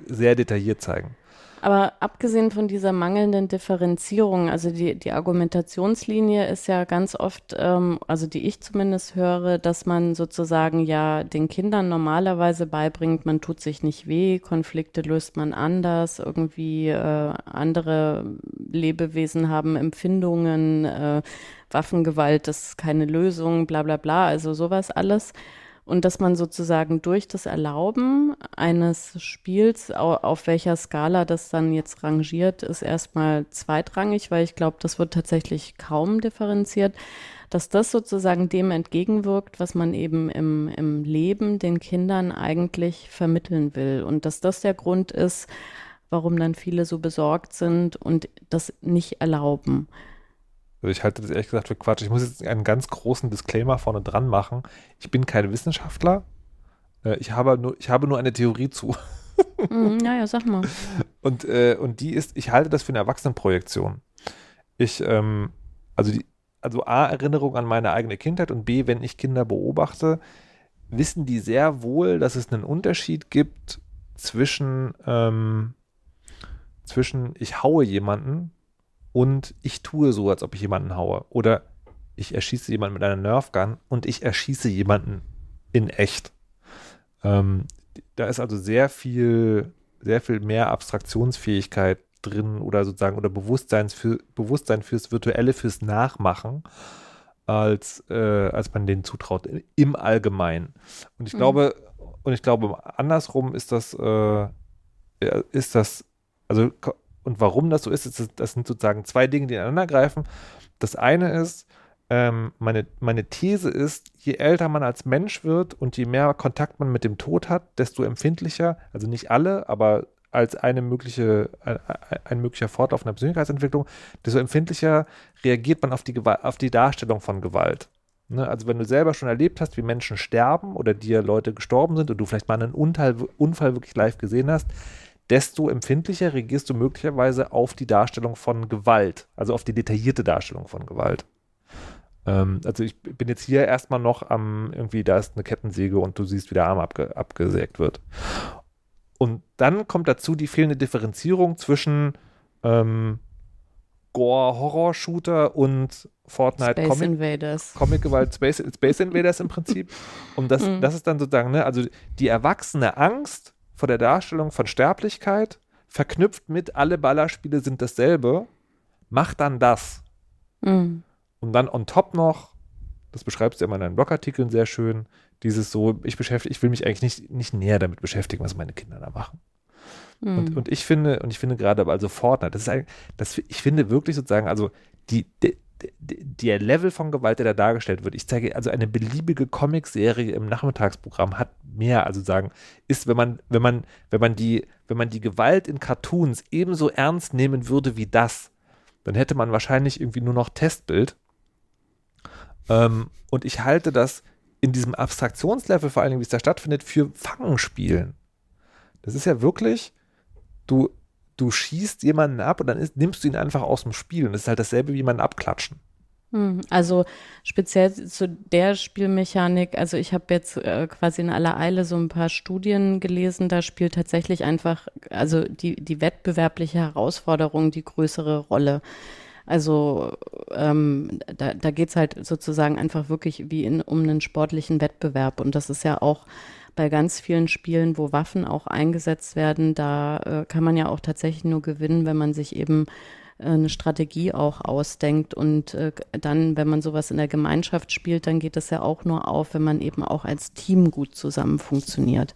sehr detailliert zeigen. Aber abgesehen von dieser mangelnden Differenzierung, also die, die Argumentationslinie ist ja ganz oft, ähm, also die ich zumindest höre, dass man sozusagen ja den Kindern normalerweise beibringt, man tut sich nicht weh, Konflikte löst man anders, irgendwie äh, andere Lebewesen haben Empfindungen, äh, Waffengewalt ist keine Lösung, bla bla bla, also sowas alles. Und dass man sozusagen durch das Erlauben eines Spiels, au- auf welcher Skala das dann jetzt rangiert, ist erstmal zweitrangig, weil ich glaube, das wird tatsächlich kaum differenziert, dass das sozusagen dem entgegenwirkt, was man eben im, im Leben den Kindern eigentlich vermitteln will. Und dass das der Grund ist, warum dann viele so besorgt sind und das nicht erlauben. Also ich halte das ehrlich gesagt für Quatsch. Ich muss jetzt einen ganz großen Disclaimer vorne dran machen. Ich bin kein Wissenschaftler. Äh, ich, habe nur, ich habe nur eine Theorie zu. <laughs> Mhm, ja, ja, sag mal. Und, äh, und die ist, ich halte das für eine Erwachsenenprojektion. Ich, ähm, also die, also A, Erinnerung an meine eigene Kindheit und B, wenn ich Kinder beobachte, wissen die sehr wohl, dass es einen Unterschied gibt zwischen, ähm, zwischen ich haue jemanden und ich tue so, als ob ich jemanden haue. Oder ich erschieße jemanden mit einer Nerfgun und ich erschieße jemanden in echt. Ähm, da ist also sehr viel, sehr viel mehr Abstraktionsfähigkeit drin oder sozusagen oder Bewusstseins für, Bewusstsein fürs Virtuelle, fürs Nachmachen, als, äh, als man denen zutraut, im Allgemeinen. Und ich Mhm. glaube, und ich glaube, andersrum ist das, äh, ist das, also, und warum das so ist, das sind sozusagen zwei Dinge, die ineinander greifen. Das eine ist, ähm, meine, meine These ist, je älter man als Mensch wird und je mehr Kontakt man mit dem Tod hat, desto empfindlicher, also nicht alle, aber als eine mögliche, ein, ein möglicher Fortlauf einer Persönlichkeitsentwicklung, desto empfindlicher reagiert man auf die, Gewalt, auf die Darstellung von Gewalt. Ne? Also wenn du selber schon erlebt hast, wie Menschen sterben oder dir Leute gestorben sind und du vielleicht mal einen Unfall, Unfall wirklich live gesehen hast, desto empfindlicher reagierst du möglicherweise auf die Darstellung von Gewalt, also auf die detaillierte Darstellung von Gewalt. Ähm, also ich bin jetzt hier erstmal noch am, irgendwie, da ist eine Kettensäge und du siehst, wie der Arm abge, abgesägt wird. Und dann kommt dazu die fehlende Differenzierung zwischen ähm, Gore-Horror-Shooter und Fortnite Space Comic Invaders. Comic-Gewalt, Space, Space Invaders im Prinzip. Und das, Mhm. das ist dann sozusagen, ne, also die erwachsene Angst vor der Darstellung von Sterblichkeit, verknüpft mit alle Ballerspiele sind dasselbe, macht dann das. Mhm. Und dann on top noch, das beschreibst du ja immer in deinen Blogartikeln sehr schön, dieses so, ich beschäftige, ich will mich eigentlich nicht, nicht näher damit beschäftigen, was meine Kinder da machen. Mhm. Und, und ich finde, und ich finde gerade, also Fortnite, das ist ein, das, ich finde wirklich sozusagen, also die, die, der Level von Gewalt, der da dargestellt wird, ich zeige, also eine beliebige Comicserie im Nachmittagsprogramm hat mehr, also sagen, ist, wenn man, wenn man, wenn man die, wenn man die Gewalt in Cartoons ebenso ernst nehmen würde wie das, dann hätte man wahrscheinlich irgendwie nur noch Testbild. Ähm, und ich halte das in diesem Abstraktionslevel, vor allen Dingen, wie es da stattfindet, für Fangenspielen. Das ist ja wirklich, du, du schießt jemanden ab und dann ist, nimmst du ihn einfach aus dem Spiel. Und das ist halt dasselbe wie jemanden abklatschen. Hm, Also speziell zu der Spielmechanik, also ich habe jetzt äh, quasi in aller Eile so ein paar Studien gelesen, da spielt tatsächlich einfach, also die, die wettbewerbliche Herausforderung die größere Rolle. Also ähm, da, da geht es halt sozusagen einfach wirklich wie in, um einen sportlichen Wettbewerb. Und das ist ja auch bei ganz vielen Spielen, wo Waffen auch eingesetzt werden, da äh, kann man ja auch tatsächlich nur gewinnen, wenn man sich eben äh, eine Strategie auch ausdenkt. Und äh, dann, wenn man sowas in der Gemeinschaft spielt, dann geht das ja auch nur auf, wenn man eben auch als Team gut zusammen funktioniert.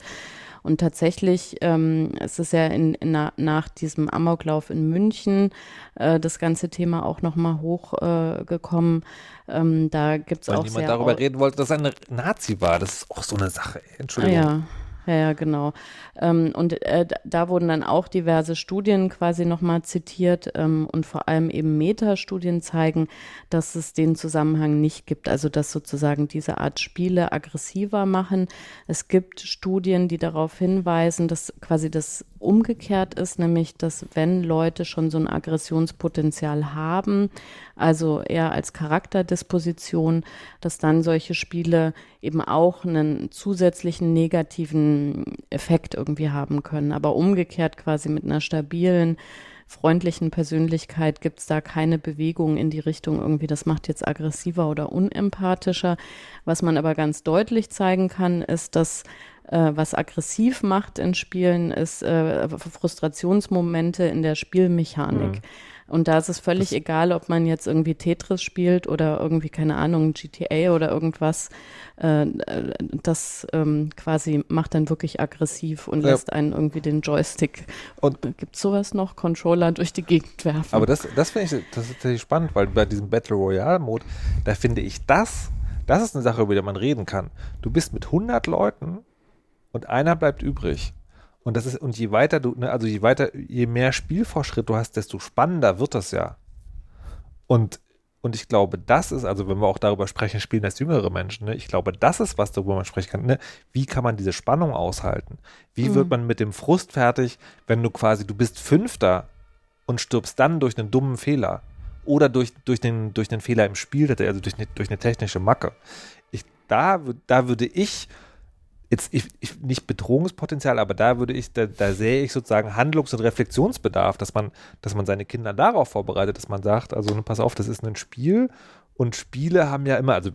Und tatsächlich ähm, es ist ja in, in, na- nach diesem Amoklauf in München äh, das ganze Thema auch nochmal hochgekommen. Äh, ähm, da gibt es auch niemand sehr darüber reden wollte, dass er ein Nazi war. Das ist auch so eine Sache. ey. Ah, Entschuldigung. ja. Ja, ja, genau. Ähm, und äh, da- wurden dann auch diverse Studien quasi nochmal zitiert ähm, und vor allem eben Metastudien zeigen, dass es den Zusammenhang nicht gibt. Also dass sozusagen diese Art Spiele aggressiver machen. Es gibt Studien, die darauf hinweisen, dass quasi das umgekehrt ist, nämlich dass wenn Leute schon so ein Aggressionspotenzial haben, also eher als Charakterdisposition, dass dann solche Spiele eben auch einen zusätzlichen negativen Effekt irgendwie haben können. Aber umgekehrt quasi mit einer stabilen, freundlichen Persönlichkeit gibt es da keine Bewegung in die Richtung irgendwie, das macht jetzt aggressiver oder unempathischer. Was man aber ganz deutlich zeigen kann, ist, dass äh, was aggressiv macht in Spielen, ist äh, Frustrationsmomente in der Spielmechanik. Und da ist es völlig Das- egal, ob man jetzt irgendwie Tetris spielt oder irgendwie, keine Ahnung, GTA oder irgendwas. Äh, äh, das ähm, quasi macht dann wirklich aggressiv und Ja. lässt einen irgendwie den Joystick. Und- gibt sowas noch? Controller durch die Gegend werfen. Aber das, das finde ich das ist tatsächlich spannend, weil bei diesem Battle Royale-Mode, da finde ich das, das ist eine Sache, über die man reden kann. Du bist mit 100 Leuten und einer bleibt übrig. Und das ist, und je weiter du, ne, also je weiter, je mehr Spielfortschritt du hast, desto spannender wird das ja. Und Und ich glaube, das ist, also wenn wir auch darüber sprechen, spielen als jüngere Menschen, ne, ich glaube, das ist was, darüber man sprechen kann. Ne? Wie kann man diese Spannung aushalten? Wie Mhm. wird man mit dem Frust fertig, wenn du quasi, du bist Fünfter und stirbst dann durch einen dummen Fehler oder durch, durch, den, durch den Fehler im Spiel, also durch, eine- durch eine technische Macke. Ich, da, da würde ich jetzt ich, ich, nicht Bedrohungspotenzial, aber da würde ich, da, da sehe ich sozusagen Handlungs- und Reflexionsbedarf, dass man, dass man seine Kinder darauf vorbereitet, dass man sagt, also pass auf, das ist ein Spiel und Spiele haben ja immer, also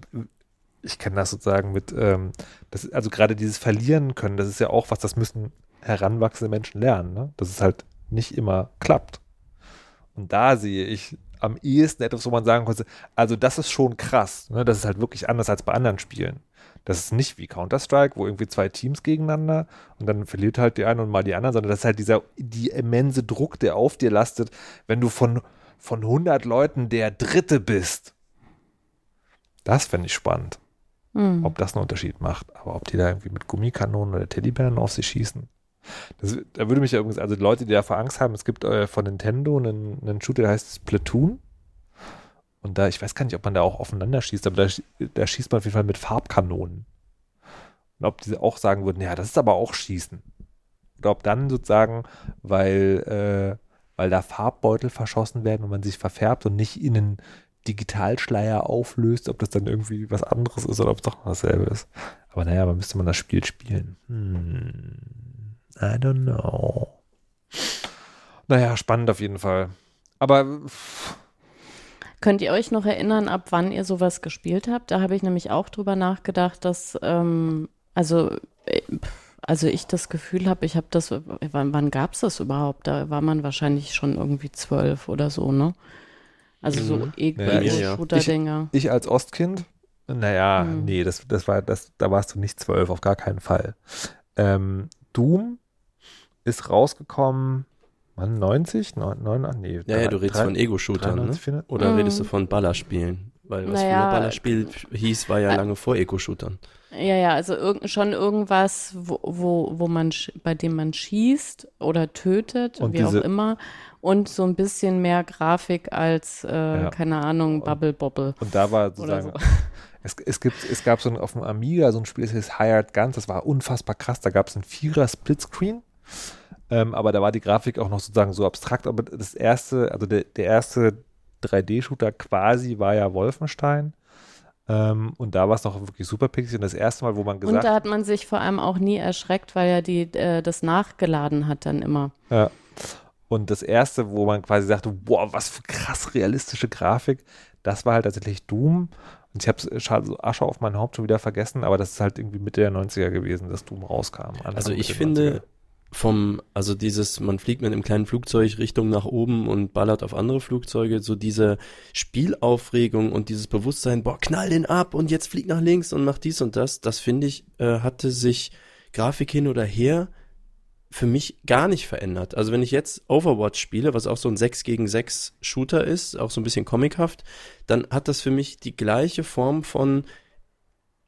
ich kenne das sozusagen mit, ähm, das, also gerade dieses Verlieren können, das ist ja auch was, das müssen heranwachsende Menschen lernen, ne? dass es halt nicht immer klappt. Und da sehe ich am ehesten etwas, wo man sagen könnte, also das ist schon krass, ne? das ist halt wirklich anders als bei anderen Spielen. Das ist nicht wie Counter-Strike, wo irgendwie zwei Teams gegeneinander und dann verliert halt die eine und mal die andere, sondern das ist halt dieser, die immense Druck, der auf dir lastet, wenn du von, von 100 Leuten der Dritte bist. Das fände ich spannend, Mhm. ob das einen Unterschied macht. Aber ob die da irgendwie mit Gummikanonen oder Teddybären auf sie schießen. Das, da würde mich ja übrigens, also Leute, die davor Angst haben, es gibt äh, von Nintendo einen, einen Shooter, der heißt Splatoon. Und da, ich weiß gar nicht, ob man da auch aufeinander schießt, aber da, da schießt man auf jeden Fall mit Farbkanonen. Und ob diese auch sagen würden, ja, das ist aber auch Schießen. Oder ob dann sozusagen, weil, äh, weil da Farbbeutel verschossen werden und man sich verfärbt und nicht in einen Digitalschleier auflöst, ob das dann irgendwie was anderes ist oder ob es doch dasselbe ist. Aber naja, man müsste man das Spiel spielen. Hm, I don't know. Naja, spannend auf jeden Fall. Aber pff, Könnt ihr euch noch erinnern, ab wann ihr sowas gespielt habt? Da habe ich nämlich auch drüber nachgedacht, dass, ähm, also, äh, also ich das Gefühl habe, ich habe das, wann, wann gab es das überhaupt? Da war man wahrscheinlich schon irgendwie zwölf oder so, ne? Also so Mhm. Ego- Ja, ich- Ego-Shooter-Dinger. ich als Ostkind, naja, Hm. nee, das, das war, das, da warst du nicht zwölf, auf gar keinen Fall. Ähm, Doom ist rausgekommen, wann, 90? Neun, neun, ah, nee. Ja, ja, du redest drei- von Ego-Shootern, ne? 93, 400? Oder Mhm. redest du von Ballerspielen? Weil was Naja, früher Ballerspiel hieß, war ja äh, lange vor Ego-Shootern. Ja, ja, also irg schon irgendwas, wo, wo, wo man, bei dem man schießt oder tötet, Und wie auch diese- immer. Und so ein bisschen mehr Grafik als, äh, Ja. keine Ahnung, Bubble Bobble. Und da war sozusagen, so. <laughs> es, es, gibt, es gab so ein, auf dem Amiga so ein Spiel, das hieß Hired Guns, das war unfassbar krass, da gab es einen Vierer Splitscreen, ähm, aber da war die Grafik auch noch sozusagen so abstrakt, aber das erste, also der, der erste 3D-Shooter quasi war ja Wolfenstein ähm, und da war es noch wirklich super pixelig und das erste Mal, wo man Und gesagt da hat man sich vor allem auch nie erschreckt, weil ja die, äh, das nachgeladen hat dann immer. Ja. Und das erste, wo man quasi sagte, boah, was für krass realistische Grafik, das war halt tatsächlich Doom. Und ich habe so Asche auf mein Haupt schon wieder vergessen, aber das ist halt irgendwie Mitte der 90er gewesen, dass Doom rauskam. Anfang, Also ich finde vom, also dieses, man fliegt mit einem kleinen Flugzeug Richtung nach oben und ballert auf andere Flugzeuge, so diese Spielaufregung und dieses Bewusstsein, boah, knall den ab und jetzt flieg nach links und mach dies und das, das finde ich, äh, hatte sich Grafik hin oder her für mich gar nicht verändert. Also wenn ich jetzt Overwatch spiele, was auch so ein 6 gegen 6 Shooter ist, auch so ein bisschen comichaft, dann hat das für mich die gleiche Form von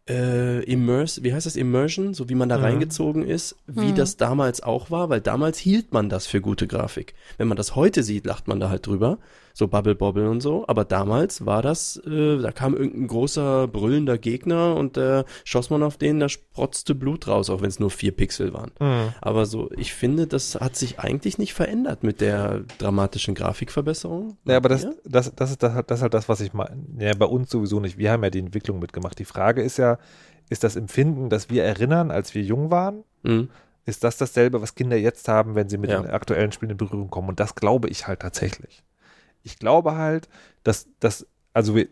äh, Immerse, wie heißt das, Immersion, so wie man da Mhm. reingezogen ist, wie Mhm. das damals auch war, weil damals hielt man das für gute Grafik. Wenn man das heute sieht, lacht man da halt drüber, so Bubble Bobble und so, aber damals war das, äh, da kam irgendein großer brüllender Gegner und äh, schoss man auf den, da sprotzte Blut raus, auch wenn es nur vier Pixel waren. Mhm. Aber so, ich finde, das hat sich eigentlich nicht verändert mit der dramatischen Grafikverbesserung. Ja, aber das, das, das, ist, das, das ist halt das, was ich meine. Ja, bei uns sowieso nicht. Wir haben ja die Entwicklung mitgemacht. Die Frage ist ja, ist das Empfinden, das wir erinnern, als wir jung waren, Mhm. ist das dasselbe, was Kinder jetzt haben, wenn sie mit Ja. den aktuellen Spielen in Berührung kommen? Und das glaube ich halt tatsächlich. Ich glaube halt, dass, dass also wir,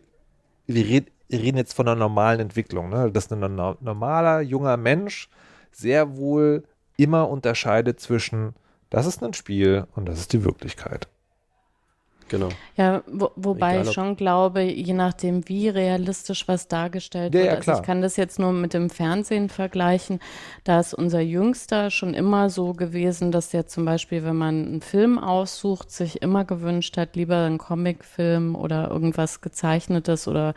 wir, red, wir reden jetzt von einer normalen Entwicklung, ne? dass ein no- normaler, junger Mensch sehr wohl immer unterscheidet zwischen, das ist ein Spiel und das ist die Wirklichkeit. Genau. Ja, wo, wobei Egal, ich schon glaube, je nachdem, wie realistisch was dargestellt Ja, wird. ja, also ich kann das jetzt nur mit dem Fernsehen vergleichen. Da ist unser Jüngster schon immer so gewesen, dass der zum Beispiel, wenn man einen Film aussucht, sich immer gewünscht hat, lieber einen Comicfilm oder irgendwas gezeichnetes oder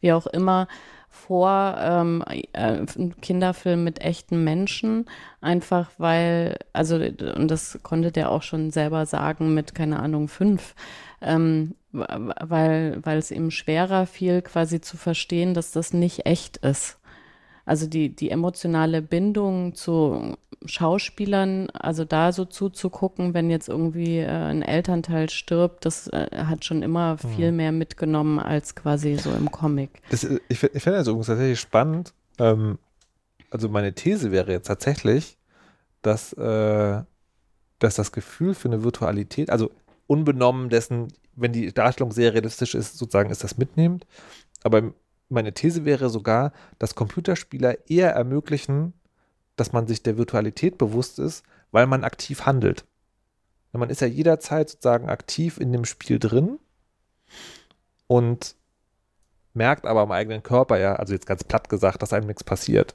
wie auch immer vor ähm, äh, Kinderfilm mit echten Menschen, einfach weil, also, und das konnte der auch schon selber sagen mit, keine Ahnung, fünf, ähm, weil, weil es ihm schwerer fiel, quasi zu verstehen, dass das nicht echt ist. Also die, die emotionale Bindung zu Schauspielern, also da so zuzugucken, wenn jetzt irgendwie äh, ein Elternteil stirbt, das äh, hat schon immer viel mehr mitgenommen als quasi so im Comic. Das, äh, ich ich finde das übrigens tatsächlich spannend. Ähm, also meine These wäre jetzt tatsächlich, dass, äh, dass das Gefühl für eine Virtualität, also unbenommen dessen, wenn die Darstellung sehr realistisch ist, sozusagen ist das mitnehmend. Aber meine These wäre sogar, dass Computerspieler eher ermöglichen, dass man sich der Virtualität bewusst ist, weil man aktiv handelt. Man ist ja jederzeit sozusagen aktiv in dem Spiel drin und merkt aber am eigenen Körper ja, also jetzt ganz platt gesagt, dass einem nichts passiert.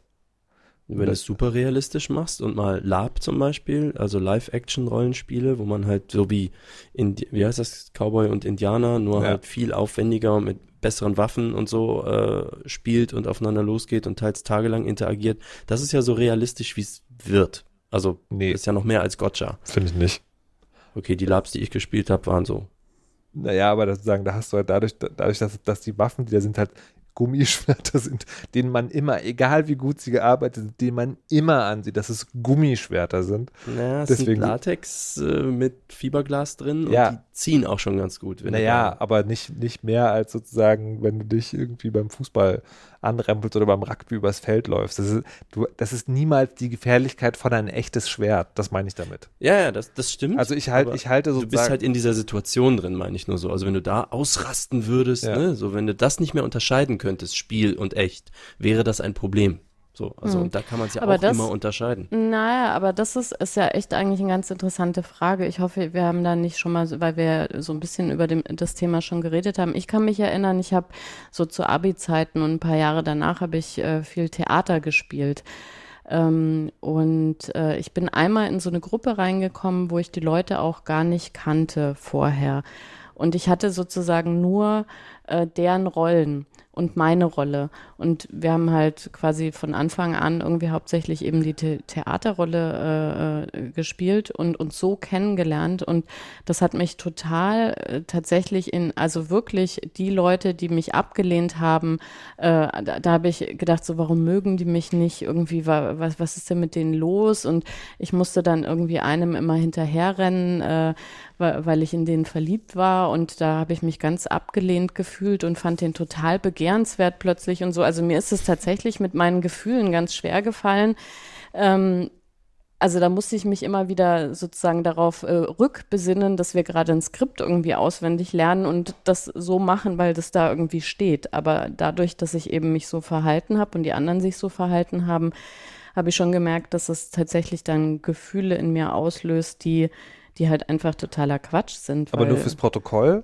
Wenn du es super realistisch machst und mal Lab zum Beispiel, also Live-Action-Rollenspiele, wo man halt so wie, Indi wie heißt das, Cowboy und Indianer, nur Ja. halt viel aufwendiger und mit besseren Waffen und so äh, spielt und aufeinander losgeht und teils tagelang interagiert. Das ist ja so realistisch, wie es wird. Also Nee. ist ja noch mehr als Gotcha. Finde ich nicht. Okay, die Labs, die ich gespielt habe, waren so. Naja, aber das sagen, da hast du halt dadurch, dadurch, dass, dass die Waffen, die da sind, halt Gummischwerter sind, denen man immer, egal wie gut sie gearbeitet sind, denen man immer ansieht, dass es Gummischwerter sind. Naja, es Deswegen- sind Latex äh, mit Fiberglas drin Ja. und die ziehen auch schon ganz gut. Naja, aber nicht, nicht mehr als sozusagen, wenn du dich irgendwie beim Fußball anrempelst oder beim Rugby übers Feld läufst. Das ist, du, das ist niemals die Gefährlichkeit von ein echtes Schwert. Das meine ich damit. ja, ja, das, das stimmt. Also ich halt, ich halte Du sozusagen. bist halt in dieser Situation drin, meine ich nur so. Also wenn du da ausrasten würdest, Ja. ne, so wenn du das nicht mehr unterscheiden könntest, Spiel und echt, wäre das ein Problem. So, also Hm. und da kann man es ja Aber auch das- immer unterscheiden. Naja, aber das ist, ist ja echt eigentlich eine ganz interessante Frage. Ich hoffe, wir haben da nicht schon mal, weil wir so ein bisschen über dem, das Thema schon geredet haben. Ich kann mich erinnern, ich habe so zu Abi-Zeiten und ein paar Jahre danach habe ich äh, viel Theater gespielt. Ähm, und äh, ich bin einmal in so eine Gruppe reingekommen, wo ich die Leute auch gar nicht kannte vorher. Und ich hatte sozusagen nur äh, deren Rollen und meine Rolle. Und wir haben halt quasi von Anfang an irgendwie hauptsächlich eben die The Theaterrolle äh, äh, gespielt und uns so kennengelernt. Und das hat mich total äh, tatsächlich in, also wirklich die Leute, die mich abgelehnt haben, äh, da, da habe ich gedacht, so warum mögen die mich nicht? Irgendwie, wa- was, was ist denn mit denen los? Und ich musste dann irgendwie einem immer hinterherrennen, äh, weil, ich in den verliebt war und da habe ich mich ganz abgelehnt gefühlt und fand den total begehrenswert plötzlich und so. Also mir ist es tatsächlich mit meinen Gefühlen ganz schwer gefallen. Ähm, also da musste ich mich immer wieder sozusagen darauf äh, rückbesinnen, dass wir gerade ein Skript irgendwie auswendig lernen und das so machen, weil das da irgendwie steht. Aber dadurch, dass ich eben mich so verhalten habe und die anderen sich so verhalten haben, habe ich schon gemerkt, dass es tatsächlich dann Gefühle in mir auslöst, die, die halt einfach totaler Quatsch sind. aber nur fürs Protokoll,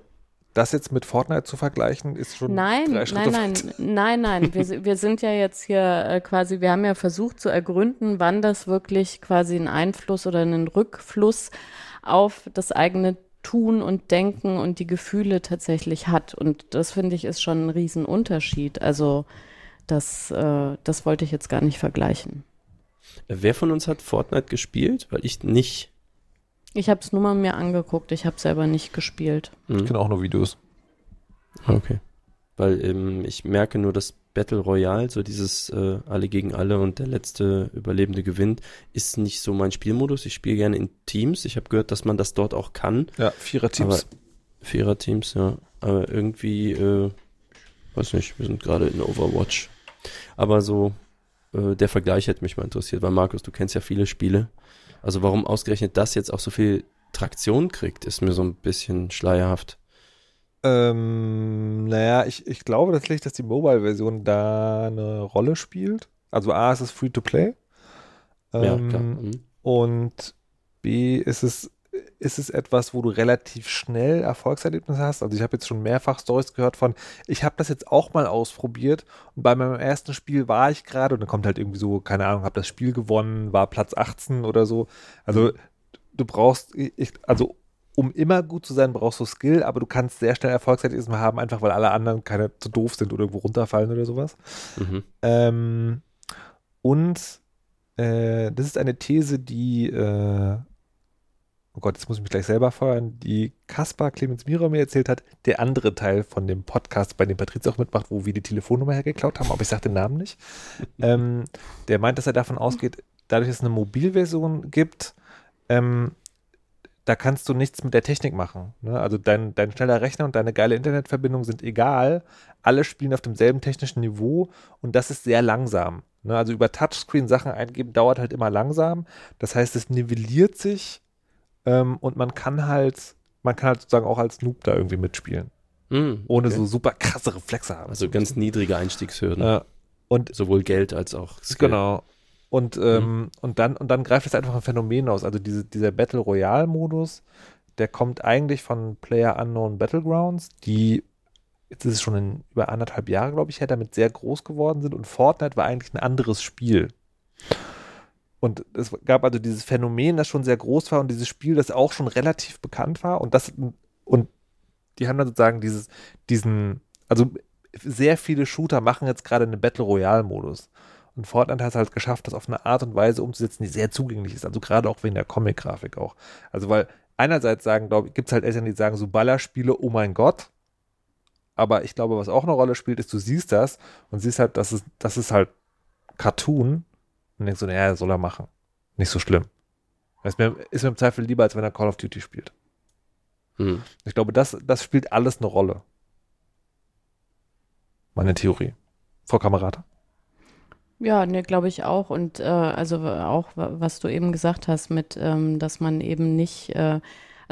das jetzt mit Fortnite zu vergleichen, ist schon Nein, drei Schritte nein, nein, <laughs> nein, nein. Wir, wir sind ja jetzt hier äh, quasi, wir haben ja versucht zu ergründen, wann das wirklich quasi einen Einfluss oder einen Rückfluss auf das eigene Tun und Denken und die Gefühle tatsächlich hat. Und das finde ich ist schon ein Riesenunterschied. Also das, äh, das wollte ich jetzt gar nicht vergleichen. Wer von uns hat Fortnite gespielt? Weil ich nicht. Ich habe es nur mal mir angeguckt, ich habe selber nicht gespielt. Ich Hm. kenne auch nur Videos. Okay. Weil ähm, ich merke nur, dass Battle Royale, so dieses äh, alle gegen alle und der letzte Überlebende gewinnt, ist nicht so mein Spielmodus. Ich spiele gerne in Teams. Ich habe gehört, dass man das dort auch kann. Ja, Vierer-Teams. Vierer-Teams, ja. Aber irgendwie, äh, weiß nicht, wir sind gerade in Overwatch. Aber so, äh, der Vergleich hätte mich mal interessiert, weil Markus, du kennst ja viele Spiele. Also warum ausgerechnet das jetzt auch so viel Traktion kriegt, ist mir so ein bisschen schleierhaft. Ähm, naja, ich, ich glaube tatsächlich, dass die Mobile-Version da eine Rolle spielt. Also A, es ist free to play. ja, Ähm, klar. Mhm. Und B, ist es, ist es etwas, wo du relativ schnell Erfolgserlebnisse hast. Also ich habe jetzt schon mehrfach Stories gehört von, ich habe das jetzt auch mal ausprobiert und bei meinem ersten Spiel war ich gerade und dann kommt halt irgendwie so, keine Ahnung, habe das Spiel gewonnen, war Platz 18 oder so. Also du brauchst, ich, also um immer gut zu sein, brauchst du Skill, aber du kannst sehr schnell Erfolgserlebnisse haben, einfach weil alle anderen keine zu doof sind oder irgendwo runterfallen oder sowas. Mhm. Ähm, und äh, das ist eine These, die, äh, oh Gott, jetzt muss ich mich gleich selber feuern, die Kaspar Clemens Mira mir erzählt hat, der andere Teil von dem Podcast, bei dem Patriz auch mitmacht, wo wir die Telefonnummer hergeklaut haben, aber ich sage den Namen nicht. <laughs> ähm, der meint, dass er davon ausgeht, dadurch, dass es eine Mobilversion gibt, ähm, da kannst du nichts mit der Technik machen. Ne? Also dein, dein schneller Rechner und deine geile Internetverbindung sind egal. Alle spielen auf demselben technischen Niveau und das ist sehr langsam. Ne? Also über Touchscreen Sachen eingeben dauert halt immer langsam. Das heißt, es nivelliert sich ähm, und man kann halt, man kann halt sozusagen auch als Noob da irgendwie mitspielen. Hm, Ohne okay. so super krasse Reflexe haben. Also ganz niedrige Einstiegshürden. Ja. Und Sowohl Geld als auch Skill. Genau. Und, ähm, und, dann, und dann greift es einfach ein Phänomen aus. Also diese, dieser Battle Royale-Modus, der kommt eigentlich von Player Unknown Battlegrounds, die, jetzt ist es schon in über anderthalb Jahre, glaube ich, her, damit sehr groß geworden sind. Und Fortnite war eigentlich ein anderes Spiel. Und es gab also dieses Phänomen, das schon sehr groß war und dieses Spiel, das auch schon relativ bekannt war. Und das, und die haben dann sozusagen dieses, diesen, also sehr viele Shooter machen jetzt gerade einen Battle Royale-Modus. Und Fortnite hat es halt geschafft, das auf eine Art und Weise umzusetzen, die sehr zugänglich ist. Also gerade auch wegen der Comic-Grafik auch. Also weil einerseits sagen, glaube ich, gibt es halt Eltern, die sagen, so Ballerspiele, oh mein Gott. Aber ich glaube, was auch eine Rolle spielt, ist, du siehst das und siehst halt, dass es, das ist halt Cartoon. Und denkst so, naja, soll er machen. Nicht so schlimm. Ist mir, ist mir im Zweifel lieber, als wenn er Call of Duty spielt. Hm. Ich glaube, das, das spielt alles eine Rolle. Meine Theorie. Frau Kamerata? Ja, ne, glaube ich auch. Und äh, also auch, wa- was du eben gesagt hast, mit, ähm, dass man eben nicht, äh,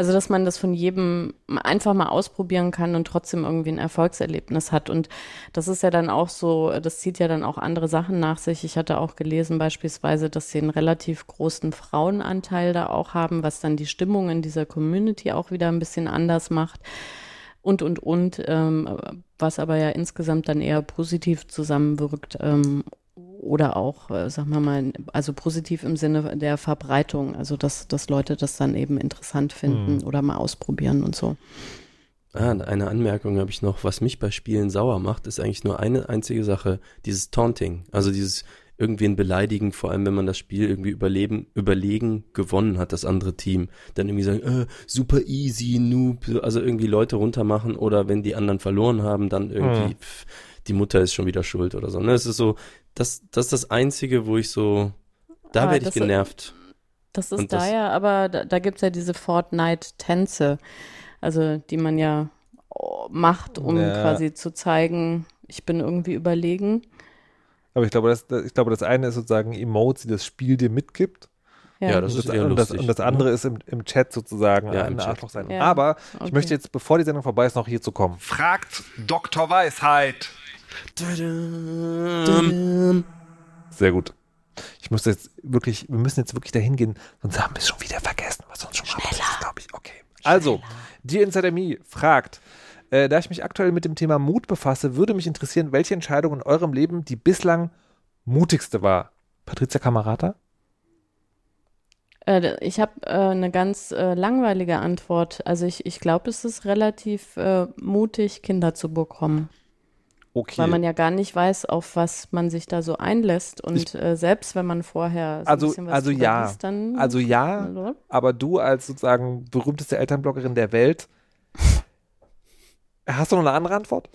also dass man das von jedem einfach mal ausprobieren kann und trotzdem irgendwie ein Erfolgserlebnis hat. Und das ist ja dann auch so, das zieht ja dann auch andere Sachen nach sich. Ich hatte auch gelesen beispielsweise, dass sie einen relativ großen Frauenanteil da auch haben, was dann die Stimmung in dieser Community auch wieder ein bisschen anders macht und, und, und, ähm, was aber ja insgesamt dann eher positiv zusammenwirkt ähm, oder auch, äh, sagen wir mal, also positiv im Sinne der Verbreitung, also dass, dass Leute das dann eben interessant finden oder mal ausprobieren und so. Ah, eine Anmerkung habe ich noch. Was mich bei Spielen sauer macht, ist eigentlich nur eine einzige Sache. Dieses Taunting. Also dieses irgendwen beleidigen, vor allem wenn man das Spiel irgendwie überleben, überlegen gewonnen hat, das andere Team. Dann irgendwie sagen, äh, super easy, noob. Also irgendwie Leute runtermachen oder wenn die anderen verloren haben, dann irgendwie, Mhm. pff, die Mutter ist schon wieder schuld oder so. Ne? Es ist so, das, das ist das Einzige, wo ich so, da Ah, werde ich das- genervt. Das ist Und da das- ja, aber da, da gibt es ja diese Fortnite-Tänze, also die man ja oh, macht, um Ja. quasi zu zeigen, ich bin irgendwie überlegen. Aber ich glaube, das, das, ich glaube, das eine ist sozusagen Emotes, die das Spiel dir mitgibt. Ja, das und, ist das, eher und, das, lustig, und das andere ist im, im Chat sozusagen Ja, ein im Chat. Arschloch sein. Ja, Aber ich okay. möchte jetzt, bevor die Sendung vorbei ist, noch hier zu kommen. Fragt Dr. Weisheit. Sehr gut. Ich muss jetzt wirklich, wir müssen jetzt wirklich dahin gehen, sonst haben wir es schon wieder vergessen, was uns schon mal passiert ist, glaube ich. Okay. Also, die Insider Me fragt, äh, da ich mich aktuell mit dem Thema Mut befasse, würde mich interessieren, welche Entscheidung in eurem Leben die bislang mutigste war. Patricia Kamerata? Äh, ich habe äh, eine ganz äh, langweilige Antwort. Also ich, ich glaube, es ist relativ äh, mutig, Kinder zu bekommen. Okay. Weil man ja gar nicht weiß, auf was man sich da so einlässt. Und äh, selbst wenn man vorher so Also- ein bisschen was also ja. liest, dann also ja, Oder? aber du als sozusagen berühmteste Elternbloggerin der Welt, hast du noch eine andere Antwort?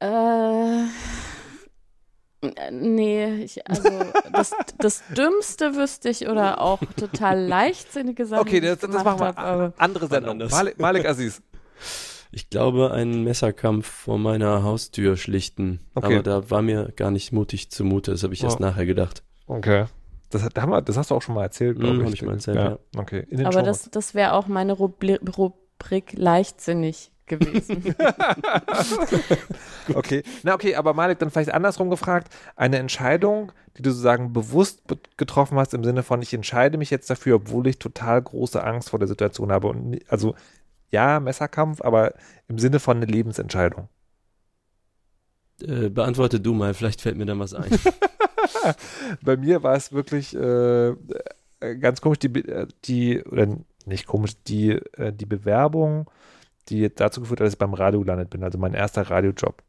Äh, nee, ich, also das, das Dümmste wüsste ich oder auch total <laughs> leichtsinnige Sachen. Okay, ich das, das machen wir. hab, Andere Sendung. Malik, Malik Aziz. Ich glaube, einen Messerkampf vor meiner Haustür schlichten. Okay. Aber da war mir gar nicht mutig zumute. Das habe ich erst Ja. nachher gedacht. Okay. Das, hat- da haben wir, das hast du auch schon mal erzählt, glaube Mhm, ich. mal erzählt, ja. Okay. In den Aber Shownotes. das, das wäre auch meine Rubri Rubrik leichtsinnig gewesen. <laughs> <laughs> Okay. Na, okay, aber Malik, dann vielleicht andersrum gefragt. Eine Entscheidung, die du sozusagen bewusst be- getroffen hast, im Sinne von, ich entscheide mich jetzt dafür, obwohl ich total große Angst vor der Situation habe. Und, also, ja, Messerkampf, aber im Sinne von eine Lebensentscheidung. Äh, beantworte du mal, vielleicht fällt mir dann was ein. <laughs> Bei mir war es wirklich äh, äh, ganz komisch, die, äh, die, oder nicht komisch, die, äh, die Bewerbung, die dazu geführt hat, dass ich beim Radio gelandet bin, also mein erster Radiojob.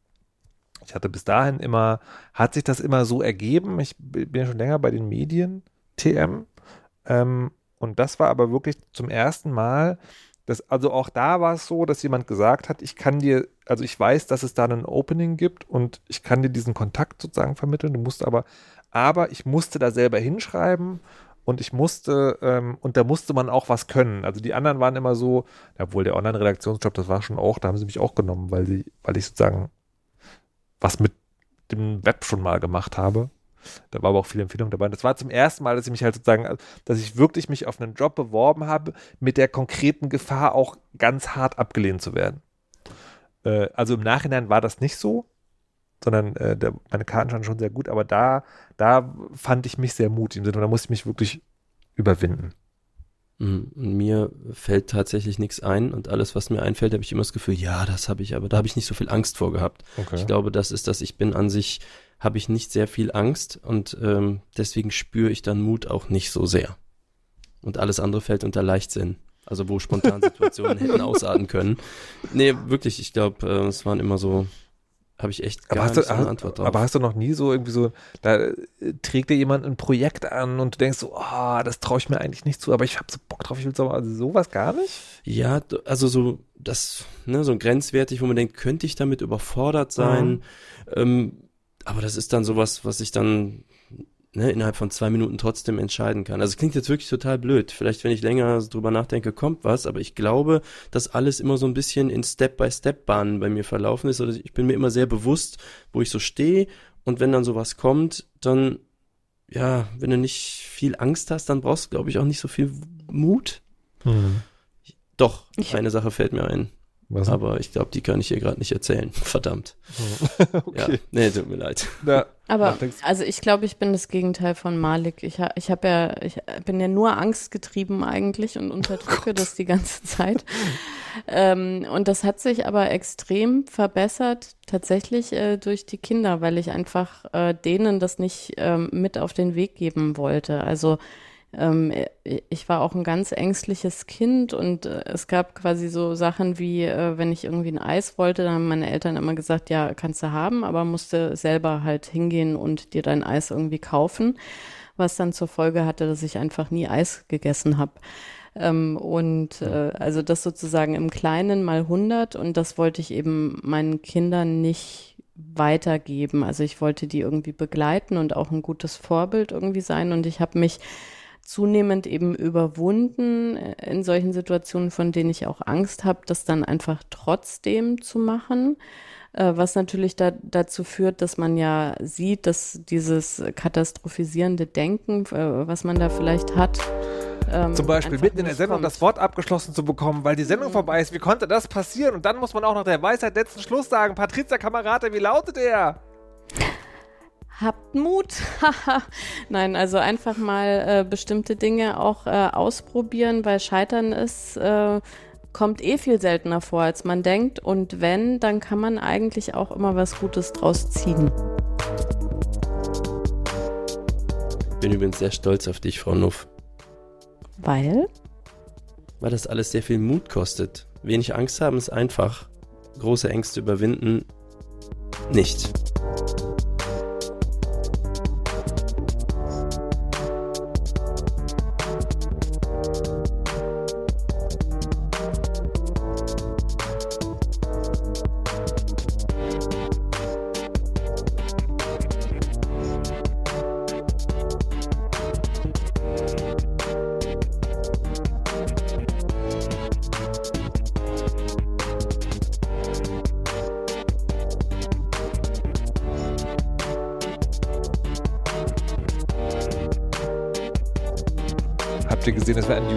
Ich hatte bis dahin immer, hat sich das immer so ergeben, ich bin ja schon länger bei den Medien, TM, ähm, Und das war aber wirklich zum ersten Mal, dass, also auch da war es so, dass jemand gesagt hat, ich kann dir, also ich weiß, dass es da ein Opening gibt und ich kann dir diesen Kontakt sozusagen vermitteln. Du musst aber, aber ich musste da selber hinschreiben und ich musste, ähm, und da musste man auch was können. Also die anderen waren immer so, obwohl der Online-Redaktionsjob, das war schon auch, da haben sie mich auch genommen, weil sie, weil ich sozusagen was mit dem Web schon mal gemacht habe. Da war aber auch viel Empfehlung dabei. Und das war zum ersten Mal, dass ich mich halt sozusagen, dass ich wirklich mich auf einen Job beworben habe, mit der konkreten Gefahr auch ganz hart abgelehnt zu werden. Äh, also im Nachhinein war das nicht so, sondern äh, der, meine Karten standen schon sehr gut, aber da, da fand ich mich sehr mutig im Sinne, da musste ich mich wirklich überwinden. Mhm. Mir fällt tatsächlich nichts ein und alles, was mir einfällt, habe ich immer das Gefühl, ja, das habe ich, aber da habe ich nicht so viel Angst vor gehabt. Okay. Ich glaube, das ist das, ich bin an sich, habe ich nicht sehr viel Angst und ähm, deswegen spüre ich dann Mut auch nicht so sehr. Und alles andere fällt unter Leichtsinn. Also wo Spontansituationen <laughs> hätten ausarten können. Nee, wirklich, ich glaube, äh, es waren immer so, habe ich echt gar Aber hast, du, so eine hast, Antwort drauf. aber hast du noch nie so irgendwie so, da äh, trägt dir jemand ein Projekt an und du denkst so, oh, das traue ich mir eigentlich nicht zu, aber ich habe so Bock drauf, ich will so, also sowas gar nicht? Ja, also so das, ne, so grenzwertig, wo man denkt, könnte ich damit überfordert sein? Mhm. Ähm, aber das ist dann sowas, was ich dann ne, innerhalb von zwei Minuten trotzdem entscheiden kann. Also es klingt jetzt wirklich total blöd. Vielleicht, wenn ich länger drüber nachdenke, kommt was, aber ich glaube, dass alles immer so ein bisschen in Step-by-Step-Bahnen bei mir verlaufen ist. Oder ich bin mir immer sehr bewusst, wo ich so stehe. Und wenn dann sowas kommt, dann, ja, wenn du nicht viel Angst hast, dann brauchst du, glaube ich, auch nicht so viel Mut. Doch, Ich- eine Sache fällt mir ein. Was? Aber ich glaube, die kann ich hier gerade nicht erzählen. <laughs> Verdammt. <laughs> okay. Ja, nee, tut mir leid. Ja. <laughs> Aber also ich glaube, ich bin das Gegenteil von Malik. Ich, ha, ich habe ja, ich bin ja nur angstgetrieben eigentlich und unterdrücke das die ganze Zeit. ähm, und das hat sich aber extrem verbessert, tatsächlich äh, durch die Kinder, weil ich einfach äh, denen das nicht ähm, mit auf den Weg geben wollte. Also ähm, ich war auch ein ganz ängstliches Kind und äh, es gab quasi so Sachen wie, äh, wenn ich irgendwie ein Eis wollte, dann haben meine Eltern immer gesagt, ja, kannst du haben, aber musste selber halt hingehen und dir dein Eis irgendwie kaufen, was dann zur Folge hatte, dass ich einfach nie Eis gegessen habe. Ähm, und äh, also das sozusagen im Kleinen mal 100 und das wollte ich eben meinen Kindern nicht weitergeben. Also ich wollte die irgendwie begleiten und auch ein gutes Vorbild irgendwie sein und ich habe mich zunehmend eben überwunden äh, in solchen Situationen, von denen ich auch Angst habe, das dann einfach trotzdem zu machen. Äh, Was natürlich da, dazu führt, dass man ja sieht, dass dieses katastrophisierende Denken, äh, was man da vielleicht hat, ähm, Zum Beispiel mitten in der Sendung kommt. das Wort abgeschlossen zu bekommen, weil die Sendung vorbei ist. Wie konnte das passieren? Und dann muss man auch noch der Weisheit letzten Schluss sagen. Patrizia Kamerate, wie lautet er? Habt Mut. <laughs> Nein, also einfach mal äh, bestimmte Dinge auch äh, ausprobieren, weil Scheitern ist, äh, kommt eh viel seltener vor, als man denkt. Und wenn, dann kann man eigentlich auch immer was Gutes draus ziehen. Bin übrigens sehr stolz auf dich, Frau Nuff. Weil? Weil das alles sehr viel Mut kostet. Wenig Angst haben ist einfach. Große Ängste überwinden nicht.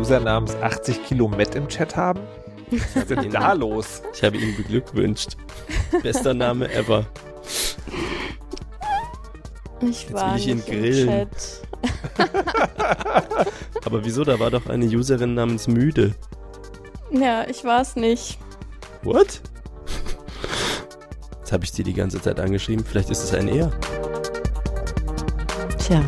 User namens 80 Kilo Met im Chat haben? Was ist denn da los? Ich habe ihn beglückwünscht. Bester Name ever. Ich war will ich ihn grillen. Chat. <laughs> Aber wieso? Da war doch eine Userin namens Müde. Ja, ich war es nicht. What? Jetzt habe ich sie die ganze Zeit angeschrieben. Vielleicht ist es ein Er. Tja.